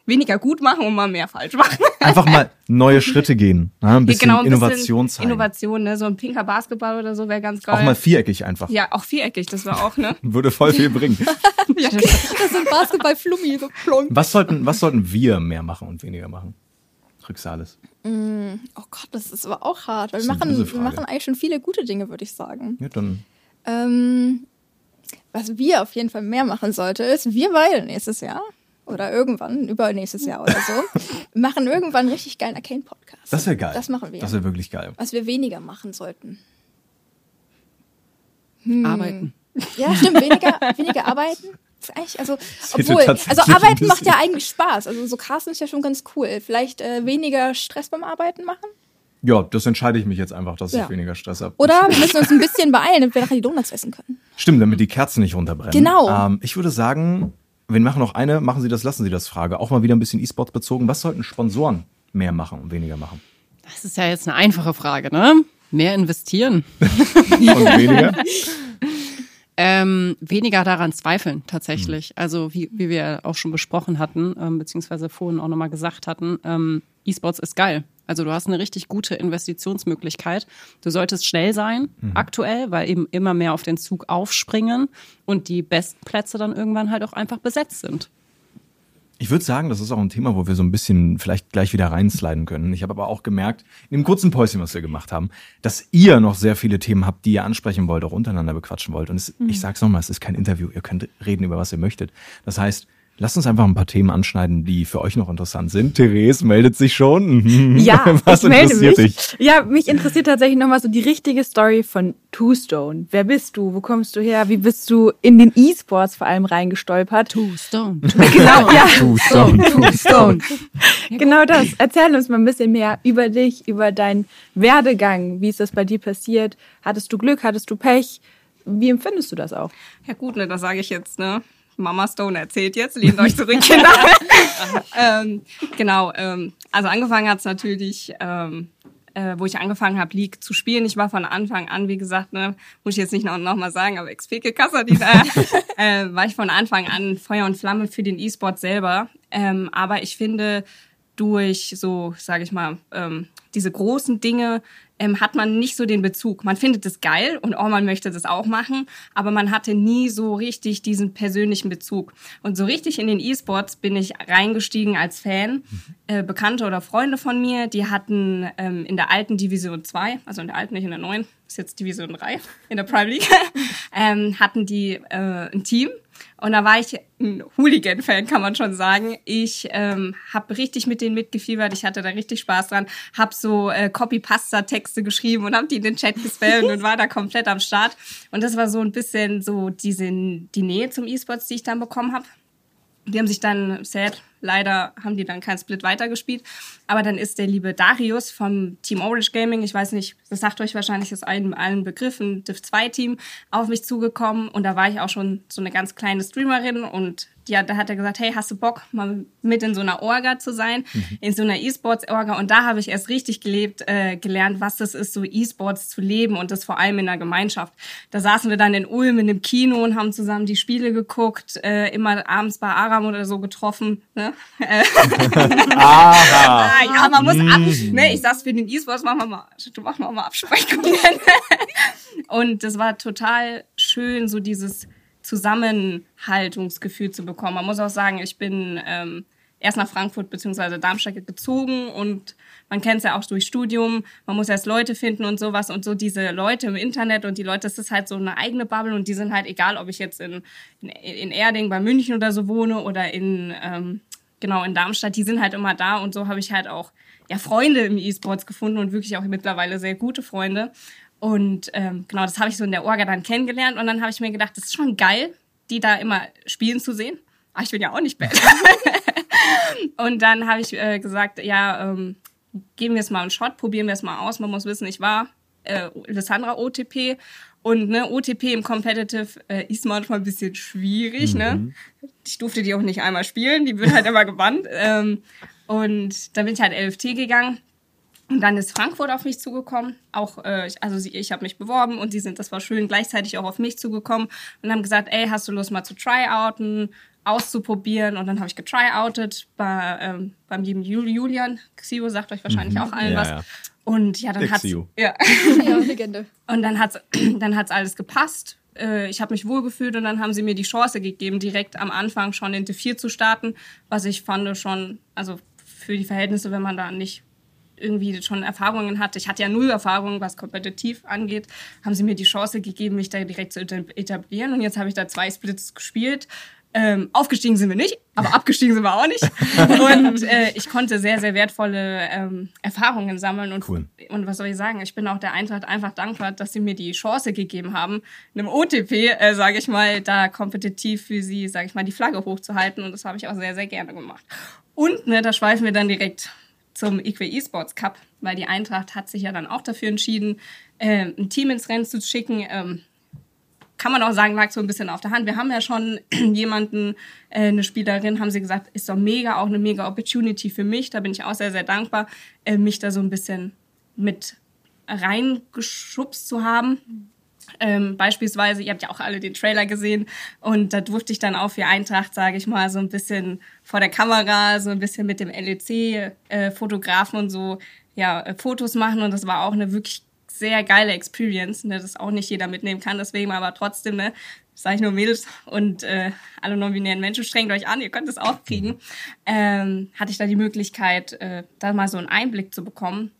weniger gut machen und mal mehr falsch machen. Einfach mal neue Schritte gehen. Ne? Ein bisschen genau, ein Innovation bisschen zeigen. Innovation, ne? So ein pinker Basketball oder so wäre ganz geil. Auch mal viereckig einfach. ja, auch viereckig, das war auch, ne? Würde voll viel bringen. ja, das, sind Basketball-Flummi, so plonk. Was sollten, was sollten wir mehr machen und weniger machen? Rücksales. Oh Gott, das ist aber auch hart, weil wir machen, wir machen eigentlich schon viele gute Dinge, würde ich sagen. Ja, dann Ähm, was wir auf jeden Fall mehr machen sollte, ist, wir beide nächstes Jahr oder irgendwann, übernächstes Jahr oder so, machen irgendwann einen richtig geilen Arcane-Podcast. Das wäre geil. Das machen wir. Das wäre wirklich geil. Was wir weniger machen sollten. Arbeiten. Ja, stimmt, weniger, weniger arbeiten. Ist eigentlich, also, obwohl, also arbeiten macht ja eigentlich Spaß. Also so Casten ist ja schon ganz cool. Vielleicht äh, weniger Stress beim Arbeiten machen? Ja, das entscheide ich mich jetzt einfach, dass Ja. ich weniger Stress habe. Oder wir müssen uns ein bisschen beeilen, damit wir nachher die Donuts essen können. Stimmt, damit die Kerzen nicht runterbrennen. Genau. Ähm, ich würde sagen, wir machen noch eine, machen Sie das, lassen Sie das Frage. Auch mal wieder ein bisschen E-Sports bezogen. Was sollten Sponsoren mehr machen und weniger machen? Das ist ja jetzt eine einfache Frage, ne? Mehr investieren. Und weniger? Ähm, weniger daran zweifeln, tatsächlich. Also, wie, wie wir auch schon besprochen hatten, ähm, beziehungsweise vorhin auch nochmal gesagt hatten, ähm, E-Sports ist geil. Also, du hast eine richtig gute Investitionsmöglichkeit. Du solltest schnell sein, aktuell, weil eben immer mehr auf den Zug aufspringen und die besten Plätze dann irgendwann halt auch einfach besetzt sind. Ich würde sagen, das ist auch ein Thema, wo wir so ein bisschen vielleicht gleich wieder reinsliden können. Ich habe aber auch gemerkt, in dem kurzen Päuschen, was wir gemacht haben, dass ihr noch sehr viele Themen habt, die ihr ansprechen wollt, auch untereinander bequatschen wollt. Und es, ich sag's nochmal, es ist kein Interview. Ihr könnt reden über was ihr möchtet. Das heißt, lasst uns einfach ein paar Themen anschneiden, die für euch noch interessant sind. Therese meldet sich schon. Mhm. Ja, was ich melde interessiert mich. dich? Ja, mich interessiert tatsächlich nochmal so die richtige Story von Two Stone. Wer bist du? Wo kommst du her? Wie bist du in den E-Sports vor allem reingestolpert? Two Stone. Genau, ja. Two Stone, Two Stone. Genau das. Erzähl uns mal ein bisschen mehr über dich, über deinen Werdegang. Wie ist das bei dir passiert? Hattest du Glück? Hattest du Pech? Wie empfindest du das auch? Ja gut, ne, das sage ich jetzt, ne? Mama Stone erzählt jetzt, lehnt euch zurück, Kinder. ähm, genau, ähm, also angefangen hat's natürlich, ähm, äh, wo ich angefangen habe, League zu spielen. Ich war von Anfang an, wie gesagt, ne, muss ich jetzt nicht noch, noch mal sagen, aber Expeke Kassadin, äh, äh, war ich von Anfang an Feuer und Flamme für den E-Sport selber. Ähm, aber ich finde, durch so, sage ich mal, ähm, diese großen Dinge ähm, hat man nicht so den Bezug. Man findet es geil und oh, man möchte das auch machen, aber man hatte nie so richtig diesen persönlichen Bezug. Und so richtig in den E-Sports bin ich reingestiegen als Fan. Äh, Bekannte oder Freunde von mir, die hatten ähm, in der alten Division 2, also in der alten, nicht in der neuen, ist jetzt Division 3 in der Prime League, ähm, hatten die äh, ein Team. Und da war ich ein Hooligan-Fan, kann man schon sagen. Ich ähm, habe richtig mit denen mitgefiebert. Ich hatte da richtig Spaß dran. Hab so äh, Copy-Pasta-Texte geschrieben und habe die in den Chat gespammt und war da komplett am Start. Und das war so ein bisschen so diese die Nähe zum E-Sports, die ich dann bekommen habe. Die haben sich dann, sad, leider haben die dann keinen Split weitergespielt. Aber dann ist der liebe Darius vom Team Orange Gaming, ich weiß nicht, das sagt euch wahrscheinlich aus allen, allen Begriffen, Div 2 Team, auf mich zugekommen. Und da war ich auch schon so eine ganz kleine Streamerin und ja, da hat er gesagt, hey, hast du Bock, mal mit in so einer Orga zu sein, in so einer E-Sports-Orga. Und da habe ich erst richtig gelebt, äh, gelernt, was das ist, so E-Sports zu leben und das vor allem in einer Gemeinschaft. Da saßen wir dann in Ulm in einem Kino und haben zusammen die Spiele geguckt, äh, immer abends bei Aram oder so getroffen. Ne? Aha. Ah, ja, man muss ab. Ne, ich saß für den E-Sports, machen wir mal, machen wir mal Absprechungen. Und das war total schön, so dieses Zusammenhaltungsgefühl zu bekommen. Man muss auch sagen, ich bin ähm, erst nach Frankfurt bzw. Darmstadt gezogen und man kennt es ja auch durch Studium. Man muss erst Leute finden und sowas und so diese Leute im Internet und die Leute, das ist halt so eine eigene Bubble und die sind halt egal, ob ich jetzt in, in, in Erding bei München oder so wohne oder in ähm, genau in Darmstadt, die sind halt immer da und so habe ich halt auch ja Freunde im E-Sports gefunden und wirklich auch mittlerweile sehr gute Freunde. Und ähm, genau, das habe ich so in der Orga dann kennengelernt und dann habe ich mir gedacht, das ist schon geil, die da immer spielen zu sehen. Aber ich bin ja auch nicht bad. und dann habe ich äh, gesagt, ja, ähm, geben wir es mal einen Shot, probieren wir es mal aus. Man muss wissen, ich war äh, Lissandra OTP und ne, OTP im Competitive äh, ist manchmal ein bisschen schwierig. Ne? Ich durfte die auch nicht einmal spielen, die wird halt immer gebannt. Ähm, und dann bin ich halt LFT gegangen. Und dann ist Frankfurt auf mich zugekommen. Auch, äh, also sie, ich habe mich beworben und die sind, das war schön, gleichzeitig auch auf mich zugekommen und haben gesagt, ey, hast du Lust mal zu tryouten, auszuprobieren? Und dann habe ich getryoutet bei, ähm, beim lieben Jul- Julian. Xio sagt euch wahrscheinlich auch allen Ja, was. ja. Und ja, dann Xio. ja. Ja, Legende. Und dann hat's, dann hat's alles gepasst. Äh, Ich habe mich wohlgefühlt und dann haben sie mir die Chance gegeben, direkt am Anfang schon in T4 zu starten, was ich fand schon, also für die Verhältnisse, wenn man da nicht irgendwie schon Erfahrungen hatte. Ich hatte ja null Erfahrung, was kompetitiv angeht. Haben sie mir die Chance gegeben, mich da direkt zu eta- etablieren. Und jetzt habe ich da zwei Splits gespielt. Ähm, aufgestiegen sind wir nicht, aber abgestiegen sind wir auch nicht. Und äh, ich konnte sehr, sehr wertvolle ähm, Erfahrungen sammeln. Und, Cool. und was soll ich sagen? Ich bin auch der Eintracht einfach dankbar, dass sie mir die Chance gegeben haben, einem OTP, äh, sage ich mal, da kompetitiv für sie, sage ich mal, die Flagge hochzuhalten. Und das habe ich auch sehr, sehr gerne gemacht. Und ne, da schweifen wir dann direkt zum Equa Esports Cup, weil die Eintracht hat sich ja dann auch dafür entschieden, äh, ein Team ins Rennen zu schicken. Ähm, kann man auch sagen, lag so ein bisschen auf der Hand. Wir haben ja schon jemanden, äh, eine Spielerin, haben sie gesagt, ist doch mega, auch eine mega Opportunity für mich. Da bin ich auch sehr, sehr dankbar, äh, mich da so ein bisschen mit reingeschubst zu haben. Ähm, beispielsweise, ihr habt ja auch alle den Trailer gesehen und da durfte ich dann auch für Eintracht, sage ich mal, so ein bisschen vor der Kamera, so ein bisschen mit dem LEC-Fotografen und so ja, äh, Fotos machen und das war auch eine wirklich sehr geile Experience, ne, das auch nicht jeder mitnehmen kann, deswegen aber trotzdem, ne, sage ich nur Mädels und äh, alle non-binären Menschen, strengt euch an, ihr könnt es auch kriegen, ähm, hatte ich da die Möglichkeit, äh, da mal so einen Einblick zu bekommen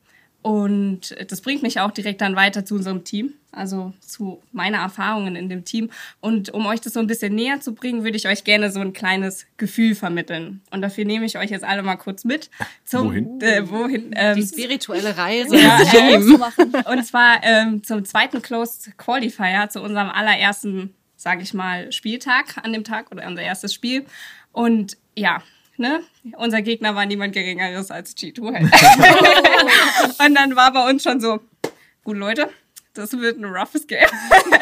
und das bringt mich auch direkt dann weiter zu unserem Team, also zu meinen Erfahrungen in dem Team. Und um euch das so ein bisschen näher zu bringen, würde ich euch gerne so ein kleines Gefühl vermitteln. Und dafür nehme ich euch jetzt alle mal kurz mit. Zum, Wohin? Äh, wohin ähm, Die spirituelle Reise. ja, äh, und zwar ähm, zum zweiten Closed Qualifier, zu unserem allerersten, sage ich mal, Spieltag an dem Tag oder unser erstes Spiel. Und ja, ne, unser Gegner war niemand Geringeres als G2 halt. und dann war bei uns schon so, gut Leute, das wird ein roughes Game.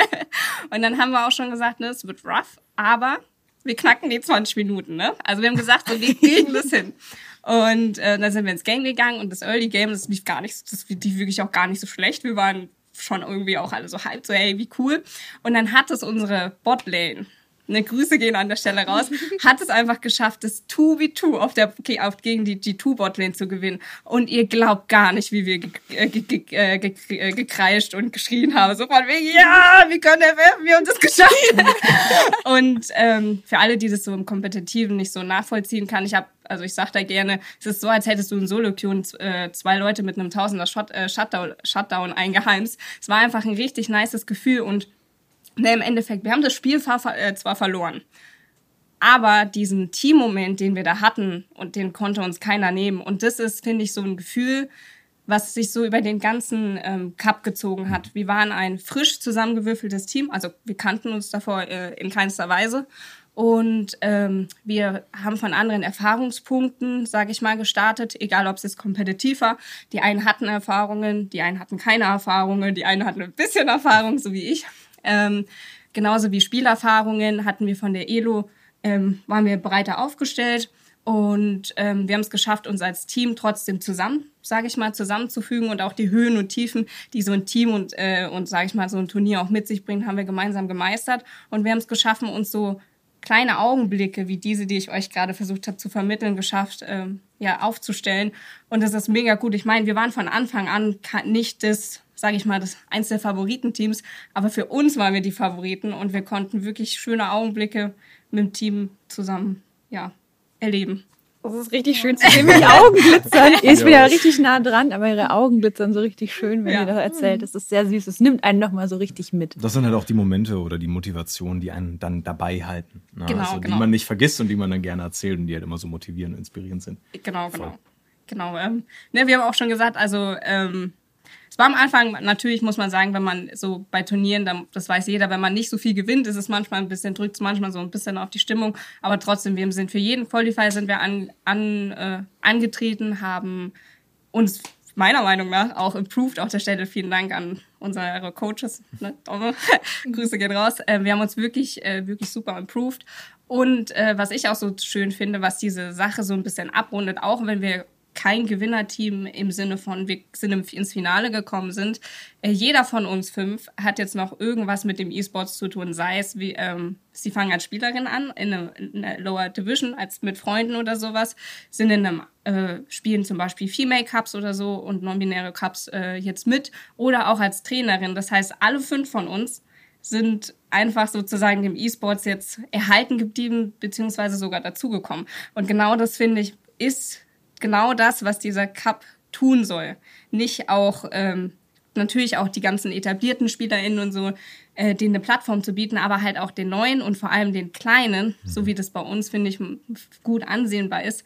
und dann haben wir auch schon gesagt, ne, es wird rough, aber wir knacken die 20 Minuten, ne? Also wir haben gesagt, so, wir kriegen das hin. Und äh, dann sind wir ins Game gegangen und das Early Game, das lief gar nicht, das lief wirklich auch gar nicht so schlecht. Wir waren schon irgendwie auch alle so halb so, hey, wie cool. Und dann hat es unsere Botlane, eine Grüße gehen an der Stelle raus, hat es einfach geschafft, das 2v2 auf der, auf, gegen die G2-Botlane zu gewinnen. Und ihr glaubt gar nicht, wie wir äh, äh, äh, gekreischt und geschrien haben. So von wegen, ja, wie können wir, wir haben das geschafft. und ähm, für alle, die das so im Kompetitiven nicht so nachvollziehen kann, ich habe also ich sag da gerne, es ist so, als hättest du in Solo-Queue äh, zwei Leute mit einem Tausender Shot, äh, Shutdown, Shutdown eingeheimst. Es war einfach ein richtig nices Gefühl und ne, im Endeffekt, wir haben das Spiel äh, zwar verloren, aber diesen Team-Moment, den wir da hatten, und den konnte uns keiner nehmen. Und das ist, finde ich, so ein Gefühl, was sich so über den ganzen ähm, Cup gezogen hat. Wir waren ein frisch zusammengewürfeltes Team, also wir kannten uns davor äh, in keinster Weise. Und ähm, wir haben von anderen Erfahrungspunkten, sage ich mal, gestartet, egal ob es jetzt kompetitiv war. Die einen hatten Erfahrungen, die einen hatten keine Erfahrungen, die einen hatten ein bisschen Erfahrung, so wie ich. Ähm, genauso wie Spielerfahrungen hatten wir von der ELO, ähm, waren wir breiter aufgestellt. Und ähm, wir haben es geschafft, uns als Team trotzdem zusammen, sage ich mal, zusammenzufügen und auch die Höhen und Tiefen, die so ein Team und, äh, und sage ich mal, so ein Turnier auch mit sich bringt, haben wir gemeinsam gemeistert. Und wir haben es geschaffen, uns so kleine Augenblicke wie diese, die ich euch gerade versucht habe zu vermitteln, geschafft, ähm, ja, aufzustellen. Und das ist mega gut. Ich meine, wir waren von Anfang an nicht das, sage ich mal, das eins der Favoritenteams, aber für uns waren wir die Favoriten und wir konnten wirklich schöne Augenblicke mit dem Team zusammen, ja, erleben. Das ist richtig schön zu sehen, wie die Augen glitzern. Ich bin ja richtig nah dran, aber ihre Augen glitzern so richtig schön, wenn Ja. ihr das erzählt. Das ist sehr süß. Es nimmt einen nochmal so richtig mit. Das sind halt auch die Momente oder die Motivationen, die einen dann dabei halten. Ne? Genau, also, Die genau. man nicht vergisst und die man dann gerne erzählt und die halt immer so motivierend und inspirierend sind. Genau, Voll. genau. Genau. Ähm, ne, wir haben auch schon gesagt, also ähm, es war am Anfang, natürlich muss man sagen, wenn man so bei Turnieren, das weiß jeder, wenn man nicht so viel gewinnt, ist es manchmal ein bisschen, drückt es manchmal so ein bisschen auf die Stimmung. Aber trotzdem, wir sind für jeden Qualifier sind wir an, an, äh, angetreten, haben uns meiner Meinung nach auch improved. Auch der Stelle vielen Dank an unsere Coaches. Ne? Grüße gehen raus. Äh, wir haben uns wirklich, äh, wirklich super improved. Und äh, was ich auch so schön finde, was diese Sache so ein bisschen abrundet, auch wenn wir kein Gewinnerteam im Sinne von, wir sind ins Finale gekommen sind. Äh, jeder von uns fünf hat jetzt noch irgendwas mit dem E-Sports zu tun, sei es wie, ähm, sie fangen als Spielerin an, in einer, in einer Lower Division, als mit Freunden oder sowas, sind in einem, äh, spielen zum Beispiel Female Cups oder so und non-binäre Cups äh, jetzt mit oder auch als Trainerin. Das heißt, alle fünf von uns sind einfach sozusagen dem E-Sports jetzt erhalten geblieben, beziehungsweise sogar dazugekommen. Und genau das finde ich, ist genau das, was dieser Cup tun soll. Nicht auch ähm, natürlich auch die ganzen etablierten SpielerInnen und so, äh, denen eine Plattform zu bieten, aber halt auch den neuen und vor allem den kleinen, so wie das bei uns, finde ich, gut ansehnbar ist.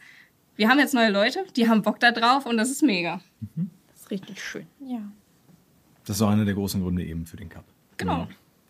Wir haben jetzt neue Leute, die haben Bock da drauf und das ist mega. Mhm. Das ist richtig schön. Ja. Das ist auch einer der großen Gründe eben für den Cup. Genau.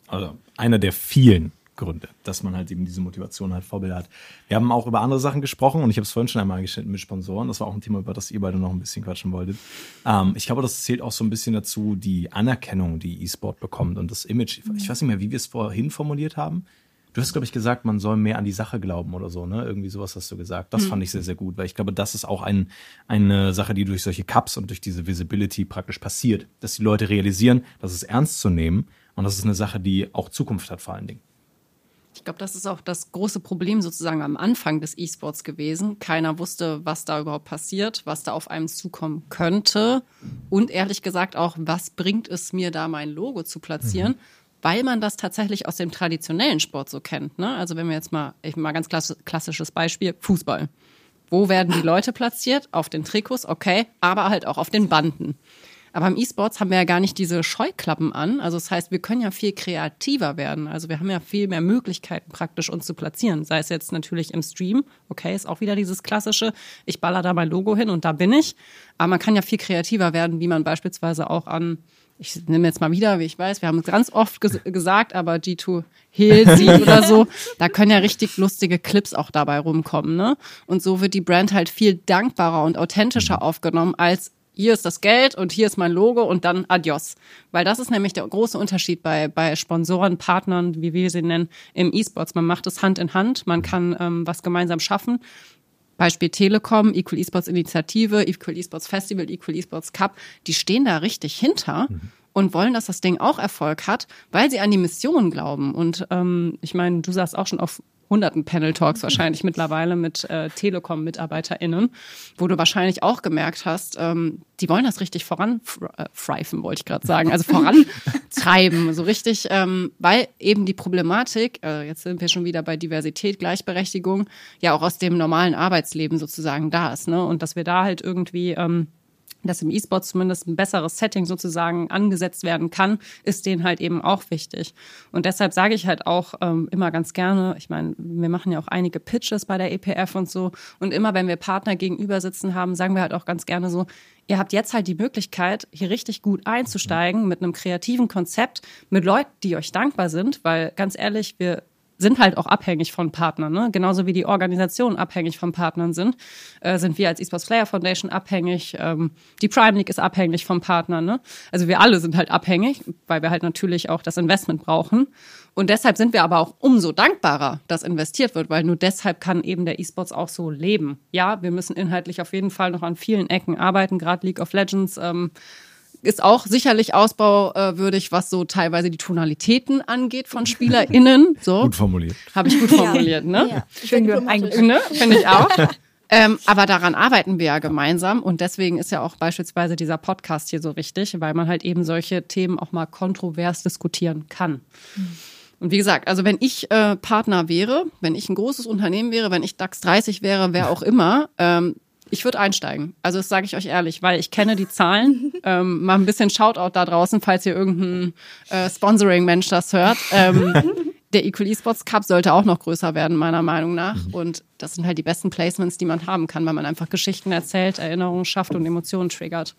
Also einer der vielen Gründe, dass man halt eben diese Motivation halt Vorbilder hat. Wir haben auch über andere Sachen gesprochen und ich habe es vorhin schon einmal geschnitten mit Sponsoren. Das war auch ein Thema, über das ihr beide noch ein bisschen quatschen wolltet. Ähm, ich glaube, das zählt auch so ein bisschen dazu, die Anerkennung, die E-Sport bekommt und das Image. Ich weiß nicht mehr, wie wir es vorhin formuliert haben. Du hast, glaube ich, gesagt, man soll mehr an die Sache glauben oder so, ne? Irgendwie sowas hast du gesagt. Das mhm. fand ich sehr, sehr gut, weil ich glaube, das ist auch ein, eine Sache, die durch solche Cups und durch diese Visibility praktisch passiert, dass die Leute realisieren, dass es ernst zu nehmen und das ist eine Sache, die auch Zukunft hat vor allen Dingen. Ich glaube, das ist auch das große Problem sozusagen am Anfang des E-Sports gewesen. Keiner wusste, was da überhaupt passiert, was da auf einem zukommen könnte. Und ehrlich gesagt auch, was bringt es mir da, mein Logo zu platzieren? Mhm. Weil man das tatsächlich aus dem traditionellen Sport so kennt. Ne? Also wenn wir jetzt mal, ich mal ganz klassisches Beispiel, Fußball. Wo werden die Leute platziert? Auf den Trikots, okay, aber halt auch auf den Banden. Aber im E-Sports haben wir ja gar nicht diese Scheuklappen an. Also das heißt, wir können ja viel kreativer werden. Also wir haben ja viel mehr Möglichkeiten praktisch uns zu platzieren. Sei es jetzt natürlich im Stream. Okay, ist auch wieder dieses klassische. Ich baller da mein Logo hin und da bin ich. Aber man kann ja viel kreativer werden, wie man beispielsweise auch an ich nehme jetzt mal wieder, wie ich weiß, wir haben es ganz oft ges gesagt, aber G2 Heal sieht oder so, da können ja richtig lustige Clips auch dabei rumkommen, ne? Und so wird die Brand halt viel dankbarer und authentischer aufgenommen als hier ist das Geld und hier ist mein Logo und dann adios. Weil das ist nämlich der große Unterschied bei, bei Sponsoren, Partnern, wie wir sie nennen, im E-Sports. Man macht es Hand in Hand, man kann ähm, was gemeinsam schaffen. Beispiel Telekom, Equal Esports Initiative, Equal Esports Festival, Equal Esports Cup, die stehen da richtig hinter. Mhm und wollen, dass das Ding auch Erfolg hat, weil sie an die Mission glauben. Und ähm, ich meine, du sagst auch schon auf hunderten Panel-Talks wahrscheinlich mittlerweile mit äh, Telekom-MitarbeiterInnen, wo du wahrscheinlich auch gemerkt hast, ähm, die wollen das richtig voranfreifen, äh, wollte ich gerade sagen, also vorantreiben, so richtig, ähm, weil eben die Problematik, äh, jetzt sind wir schon wieder bei Diversität, Gleichberechtigung, ja auch aus dem normalen Arbeitsleben sozusagen da ist, ne? Und dass wir da halt irgendwie ähm, dass im E-Sport zumindest ein besseres Setting sozusagen angesetzt werden kann, ist denen halt eben auch wichtig. Und deshalb sage ich halt auch ähm, immer ganz gerne, ich meine, wir machen ja auch einige Pitches bei der EPF und so. Und immer wenn wir Partner gegenüber sitzen haben, sagen wir halt auch ganz gerne so, ihr habt jetzt halt die Möglichkeit, hier richtig gut einzusteigen mit einem kreativen Konzept, mit Leuten, die euch dankbar sind, weil ganz ehrlich, wir sind halt auch abhängig von Partnern. Ne? Genauso wie die Organisationen abhängig von Partnern sind, äh, sind wir als eSports Player Foundation abhängig. Ähm, die Prime League ist abhängig von Partnern. Ne? Also wir alle sind halt abhängig, weil wir halt natürlich auch das Investment brauchen. Und deshalb sind wir aber auch umso dankbarer, dass investiert wird, weil nur deshalb kann eben der E-Sports auch so leben. Ja, wir müssen inhaltlich auf jeden Fall noch an vielen Ecken arbeiten, gerade League of Legends. Ähm, ist auch sicherlich ausbauwürdig, was so teilweise die Tonalitäten angeht von SpielerInnen. So. Gut formuliert. Habe ich gut formuliert, ne? Ja. Schön ne? Finde ich auch. Ähm, aber daran arbeiten wir ja gemeinsam und deswegen ist ja auch beispielsweise dieser Podcast hier so wichtig, weil man halt eben solche Themen auch mal kontrovers diskutieren kann. Und wie gesagt, also wenn ich äh, Partner wäre, wenn ich ein großes Unternehmen wäre, wenn ich DAX 30 wäre, wer auch immer, ähm, ich würde einsteigen. Also das sage ich euch ehrlich, weil ich kenne die Zahlen. ähm, mal ein bisschen Shoutout da draußen, falls ihr irgendein äh, Sponsoring-Mensch das hört. Ähm, der Equal Esports Cup sollte auch noch größer werden, meiner Meinung nach. Mhm. Und das sind halt die besten Placements, die man haben kann, weil man einfach Geschichten erzählt, Erinnerungen schafft und Emotionen triggert.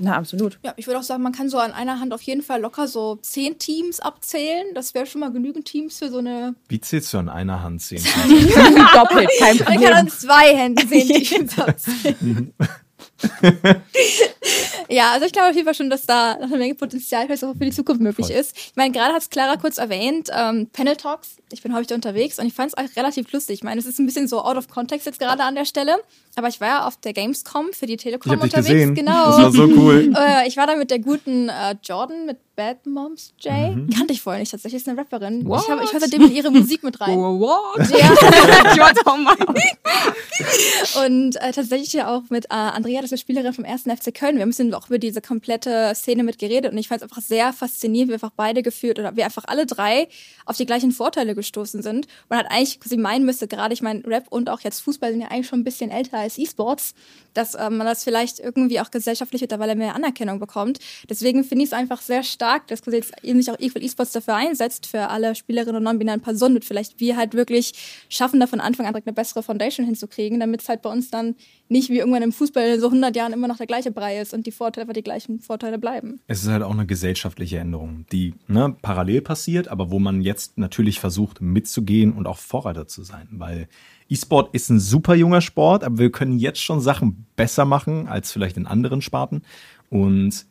Na, absolut. Ja, ich würde auch sagen, man kann so an einer Hand auf jeden Fall locker so zehn Teams abzählen. Das wäre schon mal genügend Teams für so eine. Wie zählst du an einer Hand zehn Teams? Doppelt, kein Problem. Man kann an zwei Händen zehn Teams abzählen. ja, also ich glaube auf jeden Fall schon, dass da noch eine Menge Potenzial vielleicht auch für die Zukunft möglich Voll. ist. Ich meine, gerade hat es Clara kurz erwähnt, ähm, Panel Talks. Ich bin häufig unterwegs und ich fand es auch relativ lustig. Ich meine, es ist ein bisschen so out of context jetzt gerade an der Stelle, aber ich war ja auf der Gamescom für die Telekom ich unterwegs. Dich gesehen. Genau. Das war so cool. Äh, ich war da mit der guten äh, Jordan, mit Bad Moms Jay. Mhm. Kannte ich vorher nicht tatsächlich, ist eine Rapperin. What? Ich, hab, ich höre seitdem in ihre Musik mit rein. What? Ja. mal. und äh, tatsächlich ja auch mit äh, Andrea, das ist Spielerin vom ersten FC Köln. Wir haben ein auch über diese komplette Szene mit geredet und ich fand es einfach sehr faszinierend, wie wir einfach beide geführt oder wir einfach alle drei auf die gleichen Vorteile gestoßen sind. Man hat eigentlich quasi meinen müsste, gerade ich meine, Rap und auch jetzt Fußball sind ja eigentlich schon ein bisschen älter als E-Sports, dass äh, man das vielleicht irgendwie auch gesellschaftlich mittlerweile mehr Anerkennung bekommt. Deswegen finde ich es einfach sehr stark, dass quasi jetzt eben sich auch Equal E-Sports dafür einsetzt, für alle Spielerinnen und non-binären Personen und vielleicht wir halt wirklich schaffen, da von Anfang an direkt eine bessere Foundation hinzukriegen, damit es halt bei uns dann nicht wie irgendwann im Fußball so 100 Jahren immer noch der gleiche Brei ist und die Vorteile aber die gleichen Vorteile bleiben. Es ist halt auch eine gesellschaftliche Änderung, die ne, parallel passiert, aber wo man jetzt natürlich versucht mitzugehen und auch Vorreiter zu sein, weil E-Sport ist ein super junger Sport, aber wir können jetzt schon Sachen besser machen als vielleicht in anderen Sparten und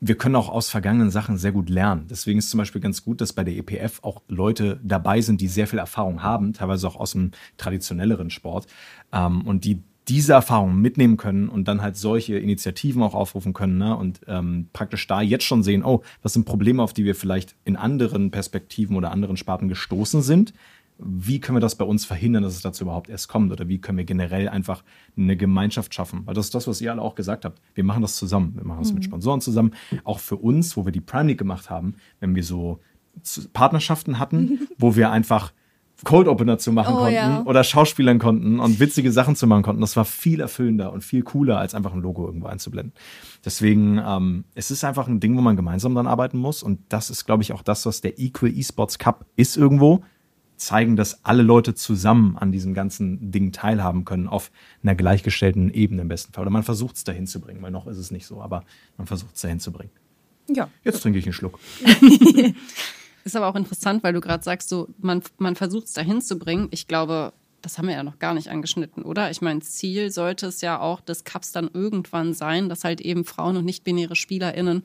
wir können auch aus vergangenen Sachen sehr gut lernen. Deswegen ist zum Beispiel ganz gut, dass bei der EPF auch Leute dabei sind, die sehr viel Erfahrung haben, teilweise auch aus dem traditionelleren Sport ähm, und die diese Erfahrungen mitnehmen können und dann halt solche Initiativen auch aufrufen können ne? und ähm, praktisch da jetzt schon sehen, oh, was sind Probleme, auf die wir vielleicht in anderen Perspektiven oder anderen Sparten gestoßen sind. Wie können wir das bei uns verhindern, dass es dazu überhaupt erst kommt? Oder wie können wir generell einfach eine Gemeinschaft schaffen? Weil das ist das, was ihr alle auch gesagt habt. Wir machen das zusammen. Wir machen das mhm. mit Sponsoren zusammen. Auch für uns, wo wir die Prime League gemacht haben, wenn wir so Partnerschaften hatten, wo wir einfach Cold Opener zu machen oh, konnten ja. oder Schauspielern konnten und witzige Sachen zu machen konnten. Das war viel erfüllender und viel cooler, als einfach ein Logo irgendwo einzublenden. Deswegen, ähm, es ist einfach ein Ding, wo man gemeinsam dran arbeiten muss. Und das ist, glaube ich, auch das, was der Equal Esports Cup ist irgendwo. Zeigen, dass alle Leute zusammen an diesem ganzen Ding teilhaben können, auf einer gleichgestellten Ebene im besten Fall. Oder man versucht es dahin zu bringen, weil noch ist es nicht so, aber man versucht es dahin zu bringen. Ja. Jetzt trinke ich einen Schluck. Ist aber auch interessant, weil du gerade sagst, so man, man versucht es dahin zu bringen. Ich glaube, das haben wir ja noch gar nicht angeschnitten, oder? Ich meine, Ziel sollte es ja auch des Cups dann irgendwann sein, dass halt eben Frauen und nicht-binäre SpielerInnen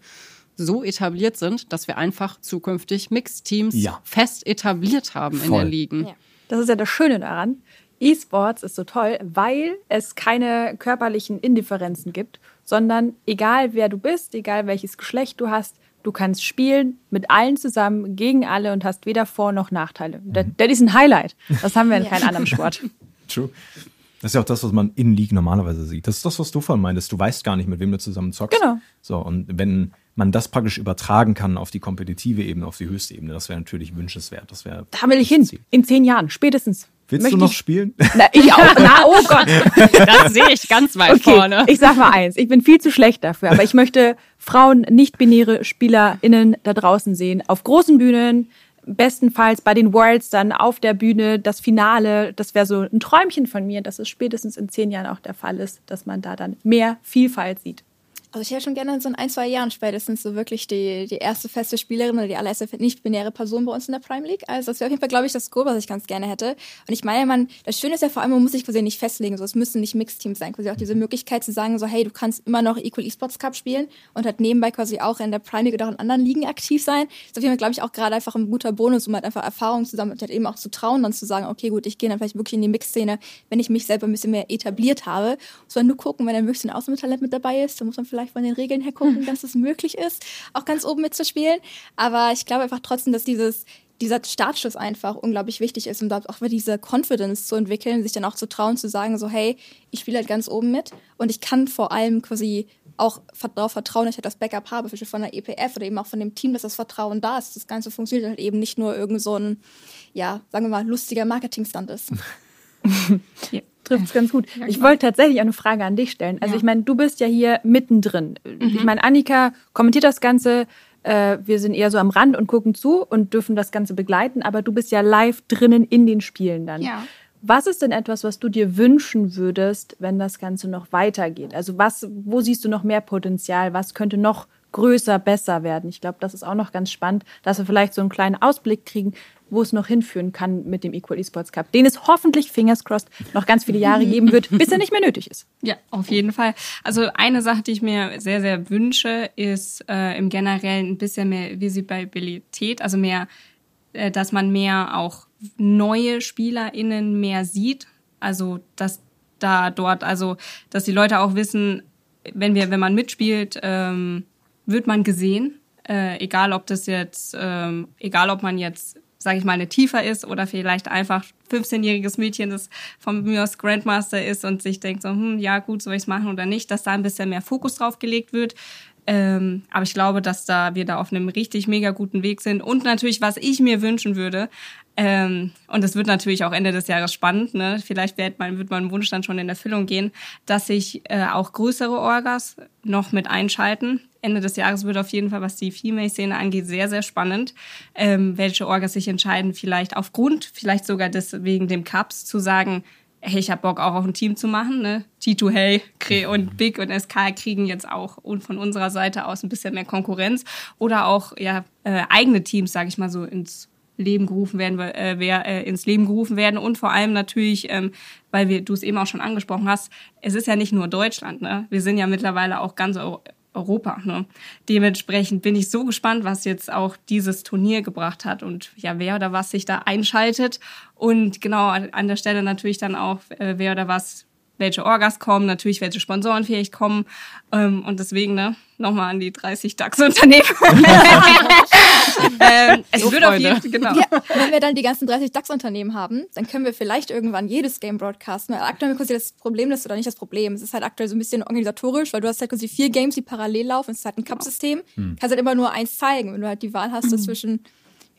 so etabliert sind, dass wir einfach zukünftig Mixed-Teams ja. fest etabliert haben Voll. in der Ligen. Ja. Das ist ja das Schöne daran. E-Sports ist so toll, weil es keine körperlichen Indifferenzen gibt, sondern egal wer du bist, egal welches Geschlecht du hast, Du kannst spielen mit allen zusammen, gegen alle und hast weder Vor- noch Nachteile. Mhm. Das, das ist ein Highlight. Das haben wir in keinem anderen Sport. True. Das ist ja auch das, was man in League normalerweise sieht. Das ist das, was du vorhin meintest. Du weißt gar nicht, mit wem du zusammen zockst. Genau. So, und wenn man das praktisch übertragen kann auf die kompetitive Ebene, auf die höchste Ebene, das wäre natürlich wünschenswert. Das wäre. Da will ich hin. In zehn Jahren, spätestens. Willst Möchte du noch spielen? Na, ich auch. Na, oh Gott. Das sehe ich ganz weit okay, vorne. Ich sag mal eins. Ich bin viel zu schlecht dafür, aber ich möchte Frauen, nicht-binäre SpielerInnen da draußen sehen. Auf großen Bühnen, bestenfalls bei den Worlds dann auf der Bühne, das Finale. Das wäre so ein Träumchen von mir, dass es spätestens in zehn Jahren auch der Fall ist, dass man da dann mehr Vielfalt sieht. Also ich hätte schon gerne so in ein, zwei Jahren spätestens so wirklich die, die erste feste Spielerin oder die allererste nicht-binäre Person bei uns in der Prime League. Also das wäre auf jeden Fall, glaube ich, das Goal, was ich ganz gerne hätte. Und ich meine, man, das Schöne ist ja vor allem, man muss sich quasi nicht festlegen. So, es müssen nicht Mixed-Teams sein. Quasi auch diese Möglichkeit zu sagen, so, hey, du kannst immer noch Equal Esports Cup spielen und halt nebenbei quasi auch in der Prime League oder auch in anderen Ligen aktiv sein. Das ist auf jeden Fall, glaube ich, auch gerade einfach ein guter Bonus, um halt einfach Erfahrung zu sammeln und halt eben auch zu trauen, dann zu sagen, okay, gut, ich gehe dann vielleicht wirklich in die Mix-Szene, wenn ich mich selber ein bisschen mehr etabliert habe. Man nur gucken, wenn dann wirklich ein Außentalent mit dabei ist, dann muss man vielleicht von den Regeln her gucken, dass es möglich ist, auch ganz oben mitzuspielen. Aber ich glaube einfach trotzdem, dass dieses dieser Startschuss einfach unglaublich wichtig ist, um da auch diese Confidence zu entwickeln, sich dann auch zu trauen, zu sagen, so, hey, ich spiele halt ganz oben mit und ich kann vor allem quasi auch darauf vertrauen, dass ich halt das Backup habe, von der EPF oder eben auch von dem Team, dass das Vertrauen da ist. Das Ganze funktioniert halt eben nicht nur irgend so ein, ja, sagen wir mal, lustiger Marketing-Stand ist. ja trifft es ganz gut. Ich wollte tatsächlich auch eine Frage an dich stellen. Also ja. ich meine, du bist ja hier mittendrin. Mhm. Ich meine, Annika kommentiert das Ganze. Äh, wir sind eher so am Rand und gucken zu und dürfen das Ganze begleiten, aber du bist ja live drinnen in den Spielen dann. Ja. Was ist denn etwas, was du dir wünschen würdest, wenn das Ganze noch weitergeht? Also was, wo siehst du noch mehr Potenzial? Was könnte noch größer, besser werden? Ich glaube, das ist auch noch ganz spannend, dass wir vielleicht so einen kleinen Ausblick kriegen, wo es noch hinführen kann mit dem Equal Esports Cup, den es hoffentlich, fingers crossed, noch ganz viele Jahre geben wird, bis er nicht mehr nötig ist. Ja, auf jeden Fall. Also eine Sache, die ich mir sehr, sehr wünsche, ist äh, im Generellen ein bisschen mehr Visibilität, also mehr, äh, dass man mehr auch neue SpielerInnen mehr sieht. Also, dass da dort, also, dass die Leute auch wissen, wenn wir, wenn man mitspielt, ähm, wird man gesehen. Äh, egal ob das jetzt, ähm, egal ob man jetzt sage ich mal, eine tiefer ist oder vielleicht einfach 15-jähriges Mädchen, das von mir Grandmaster ist und sich denkt so, hm, ja gut, soll ich es machen oder nicht, dass da ein bisschen mehr Fokus drauf gelegt wird. Ähm, aber ich glaube, dass da wir da auf einem richtig mega guten Weg sind. Und natürlich, was ich mir wünschen würde, ähm, und es wird natürlich auch Ende des Jahres spannend, ne? vielleicht wird mein, wird mein Wunsch dann schon in Erfüllung gehen, dass sich äh, auch größere Orgas noch mit einschalten. Ende des Jahres wird auf jeden Fall, was die Female-Szene angeht, sehr, sehr spannend, ähm, welche Orgas sich entscheiden, vielleicht aufgrund, vielleicht sogar des, wegen dem Cups zu sagen, hey, ich habe Bock auch auf ein Team zu machen. Ne? T2 Hey Kre und Big und SK kriegen jetzt auch und von unserer Seite aus ein bisschen mehr Konkurrenz oder auch ja äh, eigene Teams, sage ich mal so, ins Leben gerufen werden, äh, wer, äh, ins Leben gerufen werden und vor allem natürlich, ähm, weil wir du es eben auch schon angesprochen hast, es ist ja nicht nur Deutschland, ne? Wir sind ja mittlerweile auch ganz Europa. Ne? Dementsprechend bin ich so gespannt, was jetzt auch dieses Turnier gebracht hat und ja, wer oder was sich da einschaltet. Und genau an der Stelle natürlich dann auch, äh, wer oder was welche Orgas kommen, natürlich welche Sponsoren vielleicht kommen. Ähm, und deswegen, ne, nochmal an die 30 DAX-Unternehmen. ähm, es so wird auf jeden genau. Ja, wenn wir dann die ganzen 30 DAX-Unternehmen haben, dann können wir vielleicht irgendwann jedes Game broadcasten. Weil aktuell quasi das Problem ist oder nicht das Problem. Es ist halt aktuell so ein bisschen organisatorisch, weil du hast halt quasi vier Games, die parallel laufen. Es ist halt ein Cup-System. Hm. Kannst halt immer nur eins zeigen. Wenn du halt die Wahl hast, hm. zwischen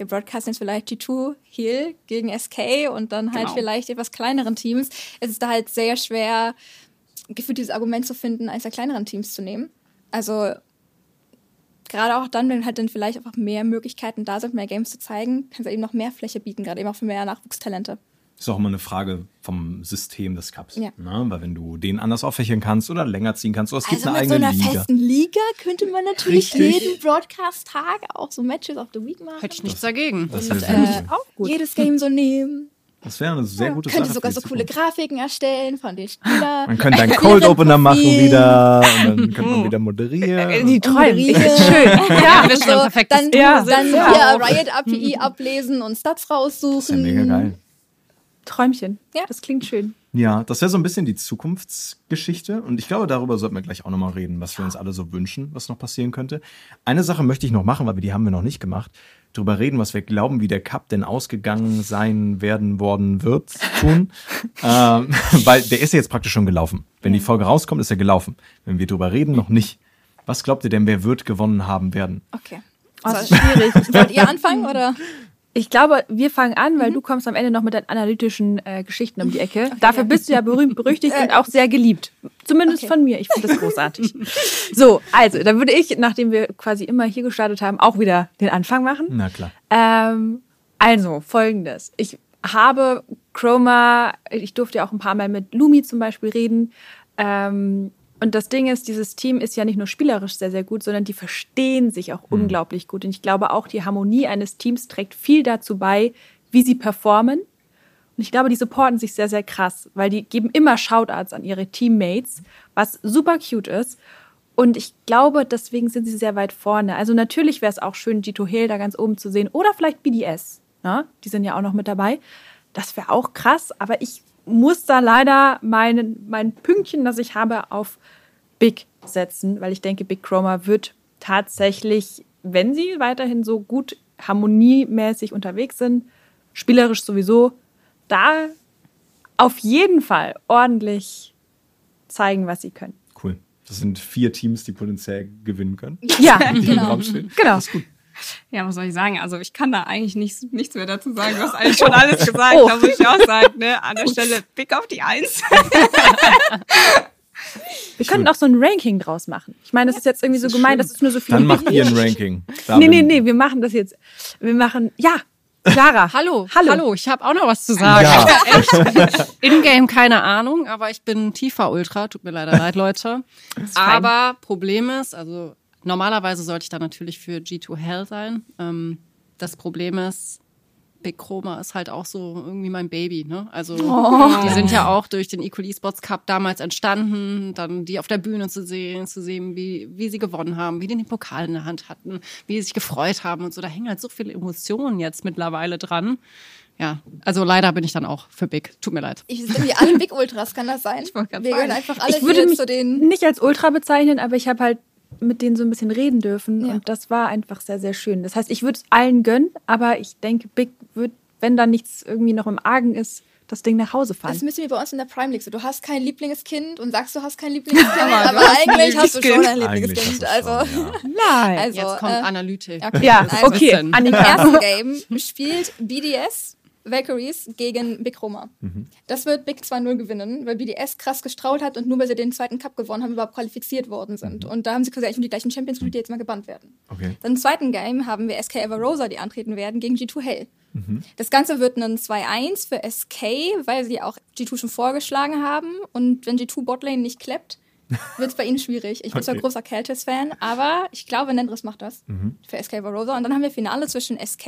wir broadcasten jetzt vielleicht G2 Heal gegen SK und dann halt genau. vielleicht etwas kleineren Teams. Es ist da halt sehr schwer, gefühlt dieses Argument zu finden, eines der kleineren Teams zu nehmen. Also gerade auch dann, wenn halt dann vielleicht einfach mehr Möglichkeiten da sind, mehr Games zu zeigen, kann es eben noch mehr Fläche bieten, gerade eben auch für mehr Nachwuchstalente ist auch immer eine Frage vom System des Cups. Ja. Ne? Weil wenn du den anders auffächern kannst oder länger ziehen kannst, oder es gibt also eine eigene Liga. mit so einer Liga. festen Liga könnte man natürlich Richtig. jeden Broadcast-Tag auch so Matches of the Week machen. Hätte ich nichts dagegen. Das und, äh, auch gut. jedes Game so nehmen. Das wäre eine sehr ja, gute könnte Sache. Könnte sogar so coole Grafiken erstellen von den Spielern. Man könnte einen Cold Opener machen wieder und dann könnte man wieder moderieren. Die träumen. Ist schön. ja, das ist schon perfekt. Dann, ja, dann ja. Riot API ablesen und Stats raussuchen. Das mega geil. Träumchen. Ja. Das klingt schön. Ja, das wäre so ein bisschen die Zukunftsgeschichte. Und ich glaube, darüber sollten wir gleich auch nochmal reden, was wir uns alle so wünschen, was noch passieren könnte. Eine Sache möchte ich noch machen, weil wir die haben wir noch nicht gemacht. Darüber reden, was wir glauben, wie der Cup denn ausgegangen sein werden worden wird, tun. ähm, weil der ist ja jetzt praktisch schon gelaufen. Wenn die Folge rauskommt, ist er gelaufen. Wenn wir darüber reden, noch nicht. Was glaubt ihr denn, wer wird gewonnen haben werden? Okay. Oh, das ist schwierig. Wollt ihr anfangen oder? Ich glaube, wir fangen an, weil mhm. du kommst am Ende noch mit deinen analytischen äh, Geschichten um die Ecke. Okay, Dafür bist du ja berühmt, berüchtigt und auch sehr geliebt. Zumindest okay. von mir. Ich finde das großartig. so, also, dann würde ich, nachdem wir quasi immer hier gestartet haben, auch wieder den Anfang machen. Na klar. Ähm, also, folgendes. Ich habe Chroma, ich durfte ja auch ein paar Mal mit Lumi zum Beispiel reden. Ähm, und das Ding ist, dieses Team ist ja nicht nur spielerisch sehr, sehr gut, sondern die verstehen sich auch mhm. unglaublich gut. Und ich glaube auch, die Harmonie eines Teams trägt viel dazu bei, wie sie performen. Und ich glaube, die supporten sich sehr, sehr krass, weil die geben immer Shoutouts an ihre Teammates, was super cute ist. Und ich glaube, deswegen sind sie sehr weit vorne. Also natürlich wäre es auch schön, Gito Hill da ganz oben zu sehen. Oder vielleicht BDS. Ne? Die sind ja auch noch mit dabei. Das wäre auch krass. Aber ich muss da leider mein, mein Pünktchen, das ich habe, auf Big setzen, weil ich denke, Big Chroma wird tatsächlich, wenn sie weiterhin so gut harmoniemäßig unterwegs sind, spielerisch sowieso, da auf jeden Fall ordentlich zeigen, was sie können. Cool. Das sind vier Teams, die potenziell gewinnen können. Ja, die genau. Im Raum stehen. genau. Das ist gut. Ja, was soll ich sagen? Also ich kann da eigentlich nichts, nichts mehr dazu sagen. Du hast eigentlich schon alles gesagt. Oh. Da muss ich auch sagen, ne? An der Stelle Big auf die Eins. Wir könnten auch so ein Ranking draus machen. Ich meine, das ist jetzt irgendwie so gemeint, das ist nur so viel. Dann macht ihr ein Ranking. Da nee, nee, nee, wir machen das jetzt. Wir machen, ja, Clara. hallo, hallo. Hallo, ich habe auch noch was zu sagen. Ja. In-game keine Ahnung, aber ich bin tiefer Ultra. Tut mir leider leid, Leute. Aber Problem ist, also normalerweise sollte ich da natürlich für G2 Hell sein. Ähm, das Problem ist, Big Chroma ist halt auch so irgendwie mein Baby, ne? Also oh. die sind ja auch durch den Equal Esports Cup damals entstanden, dann die auf der Bühne zu sehen, zu sehen, wie, wie sie gewonnen haben, wie die den Pokal in der Hand hatten, wie sie sich gefreut haben und so. Da hängen halt so viele Emotionen jetzt mittlerweile dran. Ja, also leider bin ich dann auch für Big. Tut mir leid. Ich sind wir alle Big Ultras, kann das sein? Ich wir gehören einfach alle ich würde mich zu den nicht als Ultra bezeichnen, aber ich habe halt mit denen so ein bisschen reden dürfen. Ja. Und das war einfach sehr, sehr schön. Das heißt, ich würde es allen gönnen, aber ich denke, Big wird, wenn da nichts irgendwie noch im Argen ist, das Ding nach Hause fahren. Das müssen wir bei uns in der Prime League so. Du hast kein Lieblingskind und sagst, du hast kein Lieblingskind, Aber aber, du hast ein eigentlich hast du schon ein Lieblingskind. Also, schon, ja. Nein. also Jetzt kommt äh, Analytik. okay. ja, Also, okay. Im ersten Game spielt BDS Valkyries gegen Big Roma. Mhm. Das wird Big 2-0 gewinnen, weil BDS krass gestraut hat und nur weil sie den zweiten Cup gewonnen haben, überhaupt qualifiziert worden sind. Mhm. Und da haben sie quasi eigentlich nur die gleichen Champions gespielt, die jetzt mal gebannt werden. Okay. Dann im zweiten Game haben wir SK Everosa, die antreten werden, gegen G2 Hell. Mhm. Das Ganze wird ein 2-1 für SK, weil sie auch G2 schon vorgeschlagen haben. Und wenn G2 Botlane nicht klappt, wird es bei ihnen schwierig. Ich bin zwar Okay. großer Keltis-Fan, aber ich glaube, Nendris macht das Mhm. für SK Everosa. Und dann haben wir Finale zwischen SK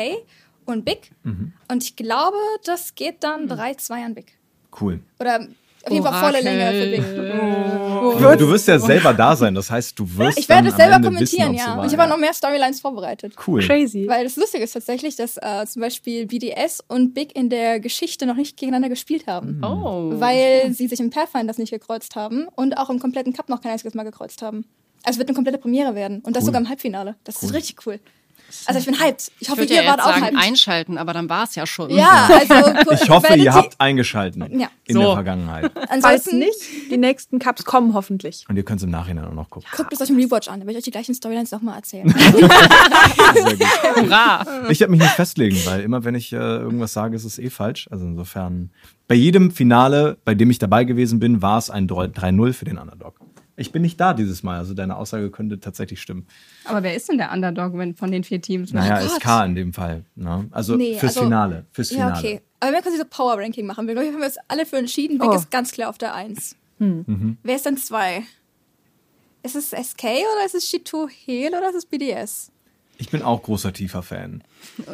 und Big. Mhm. Und ich glaube, das geht dann 3-2 an Big. Cool. Oder auf jeden Fall volle. Länge für Big. Du, du wirst ja selber da sein, das heißt, du wirst Ich werde es selber Ende kommentieren, wissen, ja. Und ich habe auch noch mehr Storylines vorbereitet. Cool. Crazy. Weil das Lustige ist tatsächlich, dass äh, zum Beispiel BDS und Big in der Geschichte noch nicht gegeneinander gespielt haben. Hm. Oh. Weil sie sich im Pathfinder nicht gekreuzt haben und auch im kompletten Cup noch kein einziges Mal gekreuzt haben. Also es wird eine komplette Premiere werden. Und das Cool. sogar im Halbfinale. Das Cool. ist richtig cool. Also ich bin hyped. Ich ich hoffe, würde ihr ja wart jetzt auch sagen, hyped. einschalten, aber dann war es ja schon. Ja, also Ich hoffe, ihr habt eingeschalten Ja. in So. der Vergangenheit. Ansonsten nicht, die nächsten Cups kommen hoffentlich. Und ihr könnt es im Nachhinein auch noch gucken. guckt es euch im Rewatch an. Da werde ich euch die gleichen Storylines nochmal erzählen. Hurra! Ich werde mich nicht festlegen, weil immer wenn ich äh, irgendwas sage, ist es eh falsch. Also insofern, bei jedem Finale, bei dem ich dabei gewesen bin, war es ein 3-0 für den Underdog. Ich bin nicht da dieses Mal, also deine Aussage könnte tatsächlich stimmen. Aber wer ist denn der Underdog wenn, von den vier Teams? Naja, Gott. SK in dem Fall. Ne? Also Nee, fürs also- Finale. Fürs ja, Finale. okay. Aber wir können so Power Ranking machen. Wir, glaub haben wir uns alle für entschieden. Big Oh. ist ganz klar auf der 1. Mhm. Wer ist denn 2? Ist es SK oder ist es G2 Heal oder ist es BDS? Ich bin auch großer Tiefer-Fan.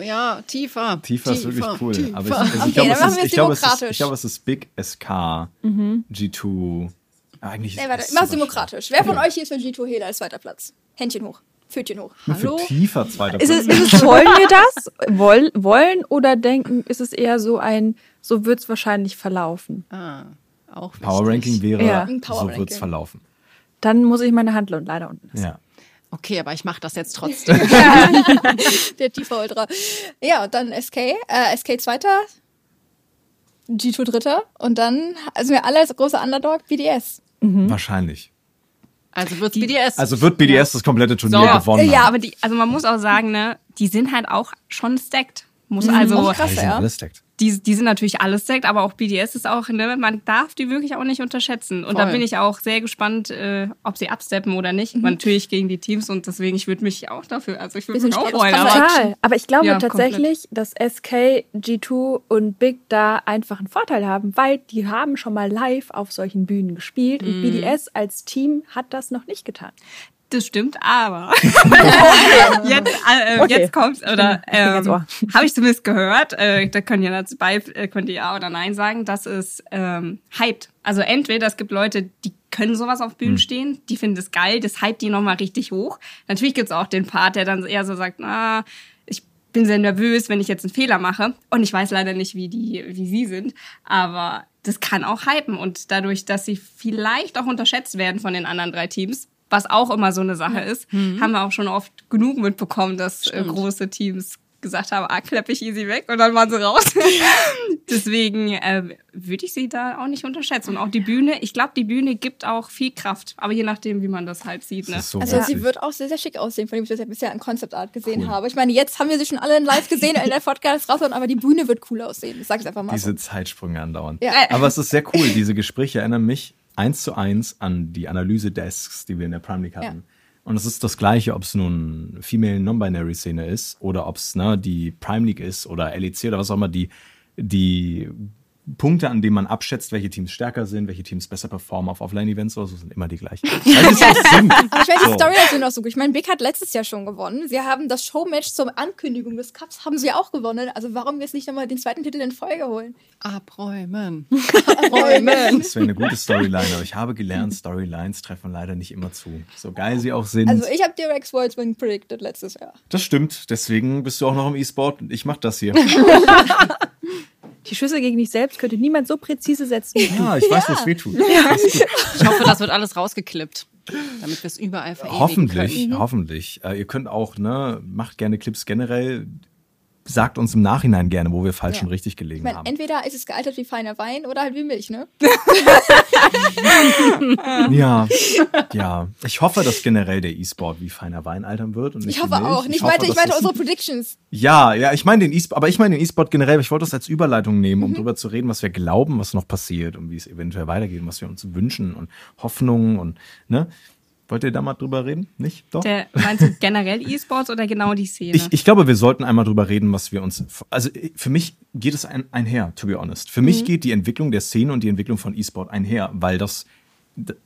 Ja, tiefer. Tiefer ist wirklich cool. tiefer. Aber ich, also Okay, ich glaube, dann es wir es ich glaube, es ist, demokratisch. ich glaube, es ist Big SK, G2. Eigentlich Nee, warte, es mach's demokratisch. Wer von euch hier ist für G2 Heal als zweiter Platz? Händchen hoch. Pfötchen hoch. schwer. Für Hallo? tiefer zweiter Ist es, Platz. ist es, wollen wir das? Woll, wollen oder denken, ist es eher so ein, so wird es wahrscheinlich verlaufen? Ah, auch Power wichtig. Ranking wäre, Ja. Power so wird's verlaufen. Dann muss ich meine Handlung leider unten lassen. Ja. Okay, aber ich mache das jetzt trotzdem. Der tiefer Ultra. Ja, und dann SK. Äh, SK zweiter. G2 dritter. Und dann, also wir alle als großer Underdog BDS. Wahrscheinlich. Also wird's BDS. Also wird BDS das komplette Turnier So. gewonnen Ja, haben. Aber die, also man muss auch sagen, ne, die sind halt auch schon stacked. Muss Mhm. also, krass, Die sind ja. alles stackt. Die, die sind natürlich alles stacked, aber auch BDS ist auch, ne, man darf die wirklich auch nicht unterschätzen. Und da Voll. bin ich auch sehr gespannt, äh, ob sie absteppen oder nicht. Mhm. Natürlich gegen die Teams und deswegen, ich würde mich auch dafür, also ich würde mich auch freuen. Aber Total. Aber ich glaube Ja, tatsächlich, dass SK, G2 und Big da einfach einen Vorteil haben, weil die haben schon mal live auf solchen Bühnen gespielt und BDS als Team hat das noch nicht getan. Das stimmt, aber jetzt, äh, Okay. jetzt kommt oder ähm, habe ich zumindest gehört. Äh, da können ja dazu bei, äh, könnt ihr ja oder nein sagen, dass es ähm, hyped. Also entweder es gibt Leute, die können sowas auf Bühnen stehen, die finden es geil, das hypt die nochmal richtig hoch. Natürlich gibt's auch den Part, der dann eher so sagt, na, ich bin sehr nervös, wenn ich jetzt einen Fehler mache. Und ich weiß leider nicht, wie die, wie sie sind, aber das kann auch hypen. Und dadurch, dass sie vielleicht auch unterschätzt werden von den anderen drei Teams, was auch immer so eine Sache ist, haben wir auch schon oft genug mitbekommen, dass äh, große Teams gesagt haben, ah, klepp ich easy weg und dann waren sie raus. Deswegen äh, würde ich sie da auch nicht unterschätzen. Und auch die Bühne, ich glaube, die Bühne gibt auch viel Kraft, aber je nachdem, wie man das halt sieht. Ne? So Also witzig. sie wird auch sehr, sehr schick aussehen, von dem ich das ja bisher in Concept Art gesehen habe. Ich meine, jetzt haben wir sie schon alle in live gesehen in der Podcast raus, aber die Bühne wird cool aussehen. Das sag ich einfach mal diese so. Zeitsprünge andauern. Ja. Aber es ist sehr cool. Diese Gespräche erinnern mich eins zu eins an die Analyse-Desks, die wir in der Prime League hatten. Ja. Und es ist das Gleiche, ob es nun Female Non-Binary-Szene ist oder ob es ne, die Prime League ist oder LEC oder was auch immer, die, die Punkte, an denen man abschätzt, welche Teams stärker sind, welche Teams besser performen auf Offline-Events oder so, sind immer die gleichen. Ich meine, die So. Storylines sind auch so gut. Ich meine, Big hat letztes Jahr schon gewonnen. Sie haben das Showmatch zur Ankündigung des Cups haben sie auch gewonnen. Also warum jetzt nicht nochmal den zweiten Titel in Folge holen? Abräumen. Abräumen. Das wäre eine gute Storyline, aber ich habe gelernt, Storylines treffen leider nicht immer zu. So geil sie auch sind. Also ich habe dir Rex Worlds Win predicted letztes Jahr. das stimmt, deswegen bist du auch noch im E-Sport und ich mach das hier. Die Schüsse gegen dich selbst könnte niemand so präzise setzen. wie du. Ja, ich weiß, wo es weh tut. Ich hoffe, das wird alles rausgeklippt. damit wir es überall verewigen Hoffentlich, können. Mhm. hoffentlich. Äh, ihr könnt auch, ne, macht gerne Clips generell. Sagt uns im Nachhinein gerne, wo wir falsch Ja. und richtig Ich gelegen meine, haben. entweder ist es gealtert wie feiner Wein oder halt wie Milch, ne? Ja, ja. Ich hoffe, dass generell der E-Sport wie feiner Wein altern wird. Und nicht Ich hoffe auch. Nicht hoffe, weiter, ich dass meinte das- unsere Predictions. Ja, ja, ich meine den E-Sport, aber ich meine den E-Sport generell. Ich wollte das als Überleitung nehmen, Mhm. um drüber zu reden, was wir glauben, was noch passiert und wie es eventuell weitergeht, und was wir uns wünschen und Hoffnungen und, ne? Wollt ihr da mal drüber reden? Nicht? Doch? Der, meinst du generell E-Sports oder genau die Szene? Ich, ich glaube, wir sollten einmal drüber reden, was wir uns. Also für mich geht es ein, einher, to be honest. Für mich geht die Entwicklung der Szene und die Entwicklung von E-Sport einher, weil das,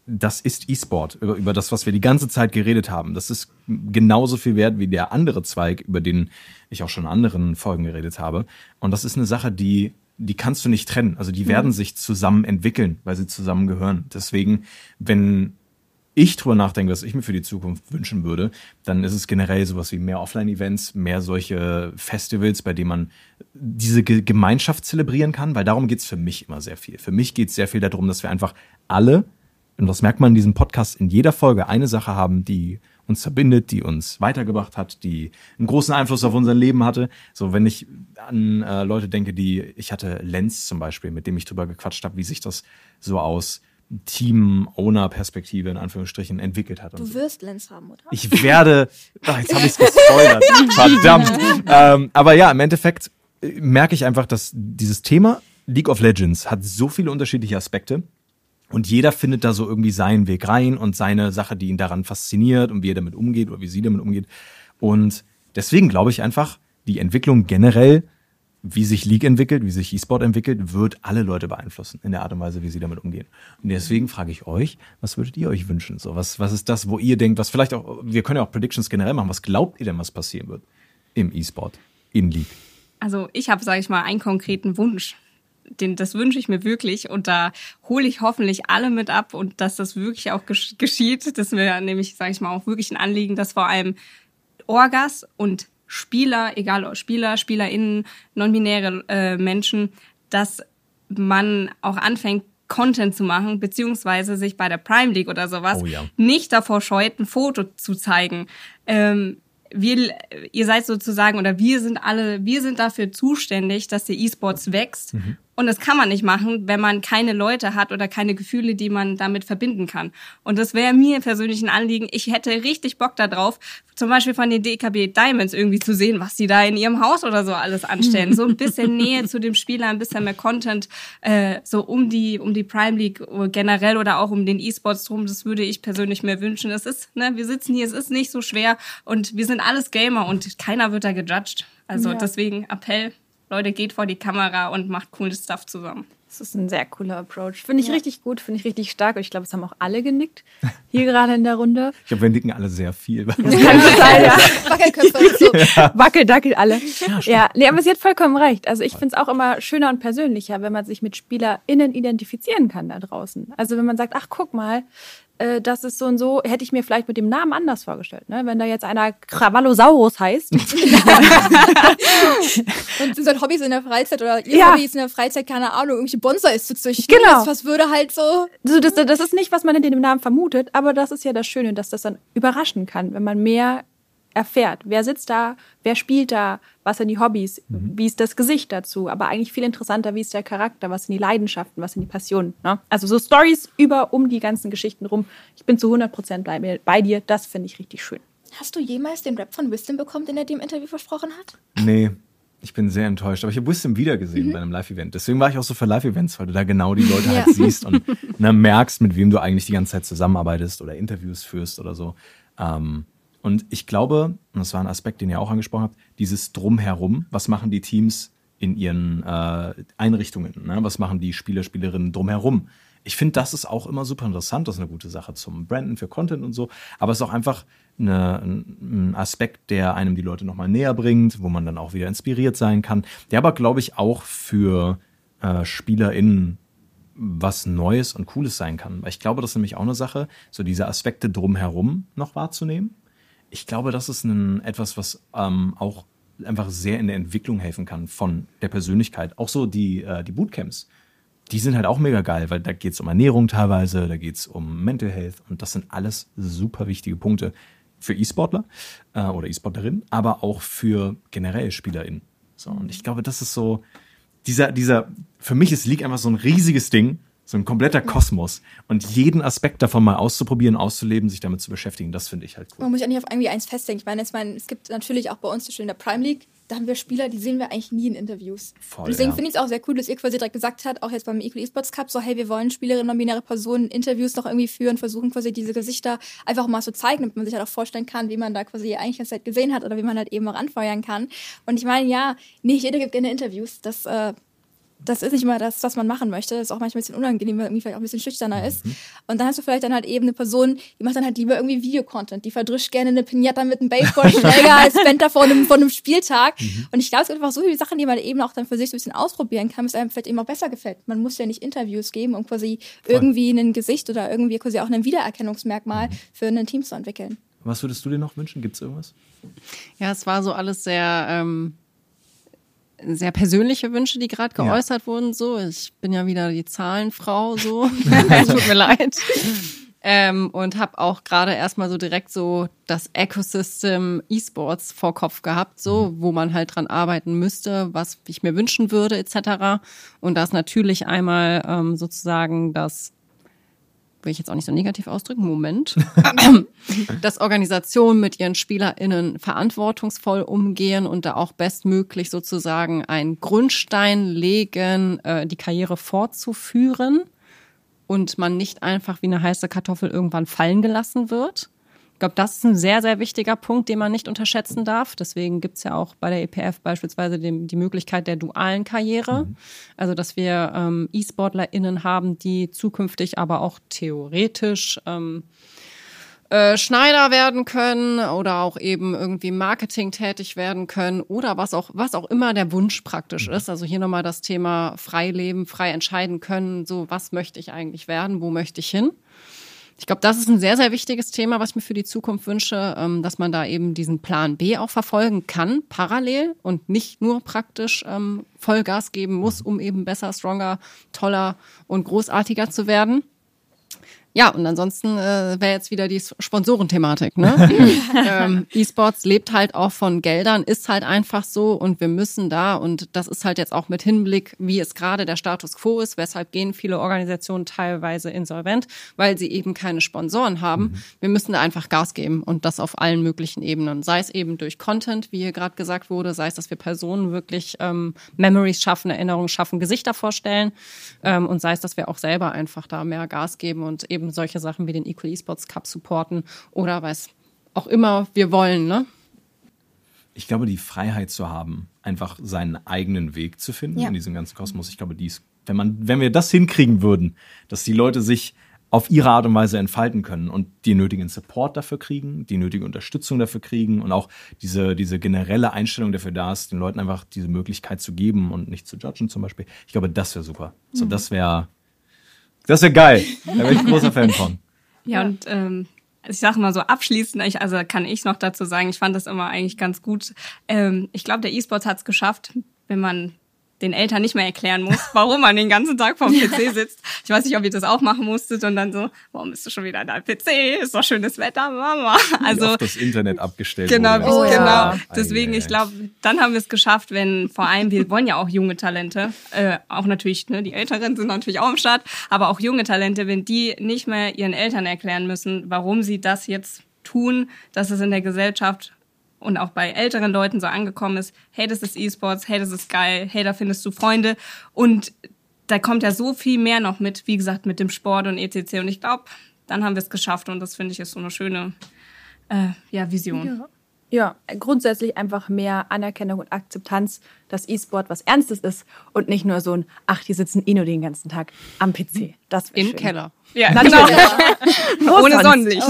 das ist E-Sport, über, über das, was wir die ganze Zeit geredet haben. Das ist genauso viel wert wie der andere Zweig, über den ich auch schon in anderen Folgen geredet habe. Und das ist eine Sache, die, die kannst du nicht trennen. Also die werden sich zusammen entwickeln, weil sie zusammengehören. Deswegen, wenn ich drüber nachdenke, was ich mir für die Zukunft wünschen würde, dann ist es generell sowas wie mehr Offline-Events, mehr solche Festivals, bei denen man diese Ge Gemeinschaft zelebrieren kann, weil darum geht's für mich immer sehr viel. Für mich geht's sehr viel darum, dass wir einfach alle, und das merkt man in diesem Podcast in jeder Folge, eine Sache haben, die uns verbindet, die uns weitergebracht hat, die einen großen Einfluss auf unser Leben hatte. So, wenn ich an äh, Leute denke, die, ich hatte Lenz zum Beispiel, mit dem ich drüber gequatscht habe, wie sich das so aus Team-Owner-Perspektive in Anführungsstrichen entwickelt hat. Du so. wirst Lens haben, oder? Ich werde, ach, jetzt habe ich es gespoilert, verdammt. ähm, aber ja, im Endeffekt äh, merke ich einfach, dass dieses Thema League of Legends hat so viele unterschiedliche Aspekte. Und jeder findet da so irgendwie seinen Weg rein und seine Sache, die ihn daran fasziniert und wie er damit umgeht oder wie sie damit umgeht. Und deswegen glaube ich einfach, die Entwicklung generell, wie sich League entwickelt, wie sich E-Sport entwickelt, wird alle Leute beeinflussen in der Art und Weise, wie sie damit umgehen. Und deswegen frage ich euch, was würdet ihr euch wünschen? So, was, was ist das, wo ihr denkt, was vielleicht auch, wir können ja auch Predictions generell machen, was glaubt ihr denn, was passieren wird im E-Sport, in League? Also ich habe, sage ich mal, einen konkreten Wunsch. Den, das wünsche ich mir wirklich und da hole ich hoffentlich alle mit ab und dass das wirklich auch gesch geschieht. Das ist mir nämlich, sage ich mal, auch wirklich ein Anliegen, dass vor allem Orgas und Spieler, egal ob Spieler, SpielerInnen, non-binäre äh, Menschen, dass man auch anfängt, Content zu machen, beziehungsweise sich bei der Prime League oder sowas Oh ja. nicht davor scheut, ein Foto zu zeigen. Ähm, wir, ihr seid sozusagen oder wir sind alle, wir sind dafür zuständig, dass der E-Sports wächst. Und das kann man nicht machen, wenn man keine Leute hat oder keine Gefühle, die man damit verbinden kann. Und das wäre mir persönlich ein Anliegen. Ich hätte richtig Bock darauf, zum Beispiel von den DKB Diamonds irgendwie zu sehen, was die da in ihrem Haus oder so alles anstellen. So ein bisschen Nähe zu dem Spieler, ein bisschen mehr Content, äh, so um die, um die Prime League generell oder auch um den E-Sports drum. Das würde ich persönlich mir wünschen. Es ist, ne, wir sitzen hier, es ist nicht so schwer und wir sind alles Gamer und keiner wird da gejudged. Also Ja. deswegen Appell, Leute, geht vor die Kamera und macht cooles Stuff zusammen. Das ist ein sehr cooler Approach. Finde ich richtig gut, finde ich richtig stark. Und ich glaube, es haben auch alle genickt. Hier gerade in der Runde. Ich glaube, wir nicken alle sehr viel. Das kann sein, ja. Wackelköpfe so. Wackeldackel alle. Ja, nee, aber sie hat vollkommen recht. Also ich finde es auch immer schöner und persönlicher, wenn man sich mit SpielerInnen identifizieren kann da draußen. Also wenn man sagt, ach guck mal, äh, das ist so und so, hätte ich mir vielleicht mit dem Namen anders vorgestellt. Ne? Wenn da jetzt einer Kravallosaurus heißt. Und sind so Hobbys in der Freizeit oder ihr Ja. Hobbys in der Freizeit, keine Ahnung, irgendwelche Bonsais zu züchten. Genau. Das, was würde halt so. Also das, das ist nicht, was man hinter dem Namen vermutet, aber das ist ja das Schöne, dass das dann überraschen kann, wenn man mehr erfährt. Wer sitzt da, wer spielt da, was sind die Hobbys, wie ist das Gesicht dazu, aber eigentlich viel interessanter, wie ist der Charakter, was sind die Leidenschaften, was sind die Passionen. Ne? Also so Stories über, um die ganzen Geschichten rum. Ich bin zu 100% bei, mir- bei dir, das finde ich richtig schön. Hast du jemals den Rap von Wisdom bekommen, den er dir im Interview versprochen hat? Nee, ich bin sehr enttäuscht. Aber ich habe Wisdom wieder gesehen Mhm. bei einem Live-Event. Deswegen war ich auch so für Live-Events, weil du da genau die Leute halt siehst und ne, merkst, mit wem du eigentlich die ganze Zeit zusammenarbeitest oder Interviews führst oder so. Ähm, und ich glaube, und das war ein Aspekt, den ihr auch angesprochen habt, dieses Drumherum, was machen die Teams in ihren äh, Einrichtungen? Ne? Was machen die Spieler, Spielerinnen drumherum? Ich finde, das ist auch immer super interessant. Das ist eine gute Sache zum Branden für Content und so. Aber es ist auch einfach eine, ein Aspekt, der einem die Leute nochmal näher bringt, wo man dann auch wieder inspiriert sein kann. Der aber, glaube ich, auch für äh, SpielerInnen was Neues und Cooles sein kann. Weil ich glaube, das ist nämlich auch eine Sache, so diese Aspekte drumherum noch wahrzunehmen. Ich glaube, das ist ein, etwas, was ähm, auch einfach sehr in der Entwicklung helfen kann von der Persönlichkeit. Auch so die, äh, die Bootcamps. die sind halt auch mega geil, weil da geht es um Ernährung teilweise, da geht es um Mental Health und das sind alles super wichtige Punkte für E-Sportler äh, oder E-Sportlerinnen, aber auch für generell SpielerInnen. So, und ich glaube, das ist so, dieser, dieser, für mich ist League einfach so ein riesiges Ding, so ein kompletter Kosmos. Und jeden Aspekt davon mal auszuprobieren, auszuleben, sich damit zu beschäftigen, das finde ich halt cool. Man muss ja nicht auf irgendwie eins festlegen. Ich meine, ich meine, es gibt natürlich auch bei uns in der Prime League, da haben wir Spieler, die sehen wir eigentlich nie in Interviews. Voll, Deswegen ja. finde ich es auch sehr cool, dass ihr quasi direkt gesagt habt, auch jetzt beim Equal Esports Cup, so hey, wir wollen Spielerinnen, non-binäre Personen Interviews noch irgendwie führen, versuchen quasi diese Gesichter einfach mal so zeigen, damit man sich halt auch vorstellen kann, wie man da quasi eigentlich das halt gesehen hat oder wie man halt eben auch anfeuern kann. Und ich meine, ja, nicht jeder gibt gerne Interviews. Das äh, das ist nicht immer das, was man machen möchte. Das ist auch manchmal ein bisschen unangenehm, weil irgendwie vielleicht auch ein bisschen schüchterner ist. Und dann hast du vielleicht dann halt eben eine Person, die macht dann halt lieber irgendwie Videocontent. Die verdrischt gerne eine Pinata mit einem Baseballschläger als Bender vor einem, vor einem Spieltag. Und ich glaube, es gibt einfach so viele Sachen, die man eben auch dann für sich so ein bisschen ausprobieren kann, bis einem vielleicht eben auch besser gefällt. Man muss ja nicht Interviews geben, um quasi irgendwie ein Gesicht oder irgendwie quasi auch ein Wiedererkennungsmerkmal für ein Team zu entwickeln. Was würdest du dir noch wünschen? Gibt es irgendwas? Ja, es war so alles sehr, ähm, sehr persönliche Wünsche, die gerade Ja. geäußert wurden. So, ich bin ja wieder die Zahlenfrau, so. Tut mir leid. Ähm, und habe auch gerade erstmal so direkt so das Ecosystem E-Sports vor Kopf gehabt, so wo man halt dran arbeiten müsste, was ich mir wünschen würde etc. Und das natürlich einmal ähm, sozusagen das will ich jetzt auch nicht so negativ ausdrücken, Moment, dass Organisationen mit ihren SpielerInnen verantwortungsvoll umgehen und da auch bestmöglich sozusagen einen Grundstein legen, äh, die Karriere fortzuführen und man nicht einfach wie eine heiße Kartoffel irgendwann fallen gelassen wird. Ich glaube, das ist ein sehr, sehr wichtiger Punkt, den man nicht unterschätzen darf. Deswegen gibt's ja auch bei der EPF beispielsweise die, die Möglichkeit der dualen Karriere. Also, dass wir ähm, E-SportlerInnen haben, die zukünftig aber auch theoretisch ähm, äh, Schneider werden können oder auch eben irgendwie Marketing tätig werden können oder was auch, was auch immer der Wunsch praktisch ist. Also hier nochmal das Thema frei leben, frei entscheiden können. So, was möchte ich eigentlich werden? Wo möchte ich hin? Ich glaube, das ist ein sehr, sehr wichtiges Thema, was ich mir für die Zukunft wünsche, ähm, dass man da eben diesen Plan B auch verfolgen kann, parallel und nicht nur praktisch ähm, Vollgas geben muss, um eben besser, stronger, toller und großartiger zu werden. Ja, und ansonsten äh, wäre jetzt wieder die Sponsorenthematik. Ne? ähm, E-Sports lebt halt auch von Geldern, ist halt einfach so und wir müssen da, und das ist halt jetzt auch mit Hinblick, wie es gerade der Status quo ist, weshalb gehen viele Organisationen teilweise insolvent, weil sie eben keine Sponsoren haben. Wir müssen da einfach Gas geben und das auf allen möglichen Ebenen. Sei es eben durch Content, wie hier gerade gesagt wurde, sei es, dass wir Personen wirklich ähm, Memories schaffen, Erinnerungen schaffen, Gesichter vorstellen ähm, und sei es, dass wir auch selber einfach da mehr Gas geben und eben solche Sachen wie den Equal Esports Cup supporten oder was auch immer wir wollen, ne? Ich glaube, die Freiheit zu haben, einfach seinen eigenen Weg zu finden Ja. in diesem ganzen Kosmos, ich glaube, dies, wenn man, wenn wir das hinkriegen würden, dass die Leute sich auf ihre Art und Weise entfalten können und die nötigen Support dafür kriegen, die nötige Unterstützung dafür kriegen und auch diese, diese generelle Einstellung dafür da ist, den Leuten einfach diese Möglichkeit zu geben und nicht zu judgen zum Beispiel. Ich glaube, das wäre super. So, das wäre, das wäre geil. Da wäre ich ein großer Fan von. Ja, und ähm, ich sag mal so abschließend, ich, also kann ich noch dazu sagen, ich fand das immer eigentlich ganz gut. Ähm, ich glaube, der E-Sport hat es geschafft, wenn man den Eltern nicht mehr erklären muss, warum man den ganzen Tag vorm PC sitzt. Ich weiß nicht, ob ihr das auch machen musstet und dann so, warum bist du schon wieder an deinem PC? Ist doch schönes Wetter, Mama. Also das Internet abgestellt Genau, wurde. Oh, genau. ja. Deswegen, ich glaube, dann haben wir es geschafft, wenn vor allem, wir wollen ja auch junge Talente, äh, auch natürlich, ne, die Älteren sind natürlich auch am Start, aber auch junge Talente, wenn die nicht mehr ihren Eltern erklären müssen, warum sie das jetzt tun, dass es in der Gesellschaft und auch bei älteren Leuten so angekommen ist, hey, das ist E-Sports, hey, das ist geil, hey, da findest du Freunde und da kommt ja so viel mehr noch mit, wie gesagt, mit dem Sport und etc. Und ich glaube, dann haben wir es geschafft und das finde ich ist so eine schöne äh, ja, Vision. Ja, grundsätzlich einfach mehr Anerkennung und Akzeptanz, dass E-Sport was Ernstes ist und nicht nur so ein, ach, die sitzen eh nur den ganzen Tag am PC. Das Im schön. Keller. Ja, Natürlich. genau. Ohne sonst? Sonnenlicht.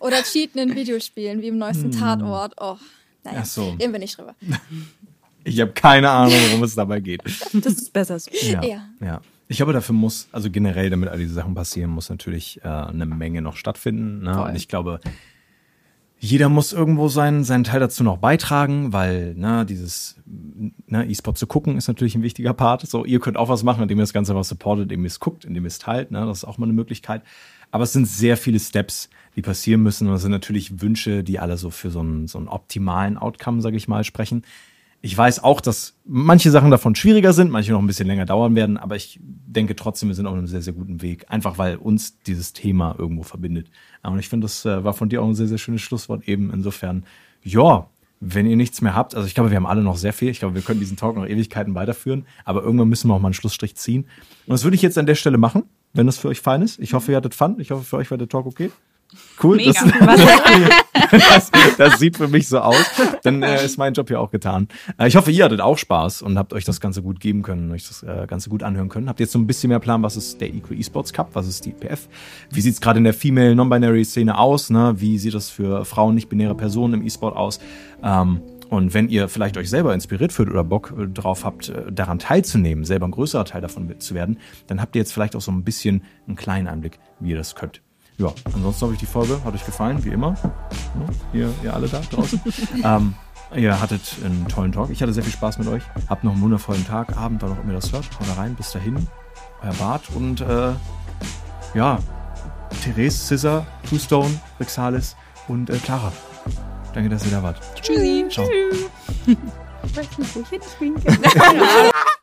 Oh, oder cheaten in Videospielen, wie im neuesten Tatort. Oh, naja, Ach so. reden wir nicht drüber. Ich habe keine Ahnung, worum es dabei geht. Das ist besser so. Ja, Ja. ja. Ich glaube, dafür muss, also generell, damit all diese Sachen passieren, muss natürlich äh, eine Menge noch stattfinden. Ne? Und ich glaube, jeder muss irgendwo seinen, seinen Teil dazu noch beitragen, weil ne, dieses ne, E-Sport zu gucken ist natürlich ein wichtiger Part. So, ihr könnt auch was machen, indem ihr das Ganze was supportet, indem ihr es guckt, indem ihr es teilt. Ne, das ist auch mal eine Möglichkeit. Aber es sind sehr viele Steps, die passieren müssen. Und es sind natürlich Wünsche, die alle so für so einen, so einen optimalen Outcome, sage ich mal, sprechen. Ich weiß auch, dass manche Sachen davon schwieriger sind, manche noch ein bisschen länger dauern werden, aber ich denke trotzdem, wir sind auf einem sehr, sehr guten Weg. Einfach weil uns dieses Thema irgendwo verbindet. Und ich finde, das äh, war von dir auch ein sehr, sehr schönes Schlusswort eben. Insofern, ja, wenn ihr nichts mehr habt, also ich glaube, wir haben alle noch sehr viel. Ich glaube, wir können diesen Talk noch Ewigkeiten weiterführen, aber irgendwann müssen wir auch mal einen Schlussstrich ziehen. Und das würde ich jetzt an der Stelle machen, wenn das für euch fein ist. Ich hoffe, ihr hattet Fun. Ich hoffe, für euch war der Talk okay. Cool. Das, das, das, sieht für mich so aus. Dann äh, ist mein Job hier auch getan. Äh, ich hoffe, ihr hattet auch Spaß und habt euch das Ganze gut geben können, euch das äh, Ganze gut anhören können. Habt jetzt so ein bisschen mehr Plan, was ist der Eco Esports Cup, was ist die PF? Wie sieht es gerade in der Female Non-Binary Szene aus? Ne? Wie sieht das für Frauen, nicht-binäre Personen im E-Sport aus? Ähm, und wenn ihr vielleicht euch selber inspiriert fühlt oder Bock äh, drauf habt, äh, daran teilzunehmen, selber ein größerer Teil davon zu werden, dann habt ihr jetzt vielleicht auch so ein bisschen einen kleinen Einblick, wie ihr das könnt. Ja, ansonsten hoffe ich, die Folge hat euch gefallen, wie immer. Ihr, ihr alle da draußen. ähm, ihr hattet einen tollen Talk. Ich hatte sehr viel Spaß mit euch. Habt noch einen wundervollen Tag, Abend, wann auch immer das hört. Haut rein, bis dahin. Euer Bart und äh, ja, Therese, Scissor, Two Stone, Rexalis und äh, Clara. Danke, dass ihr da wart. Tschüssi. Ciao. Ich weiß nicht, wo ich hinspringen kann.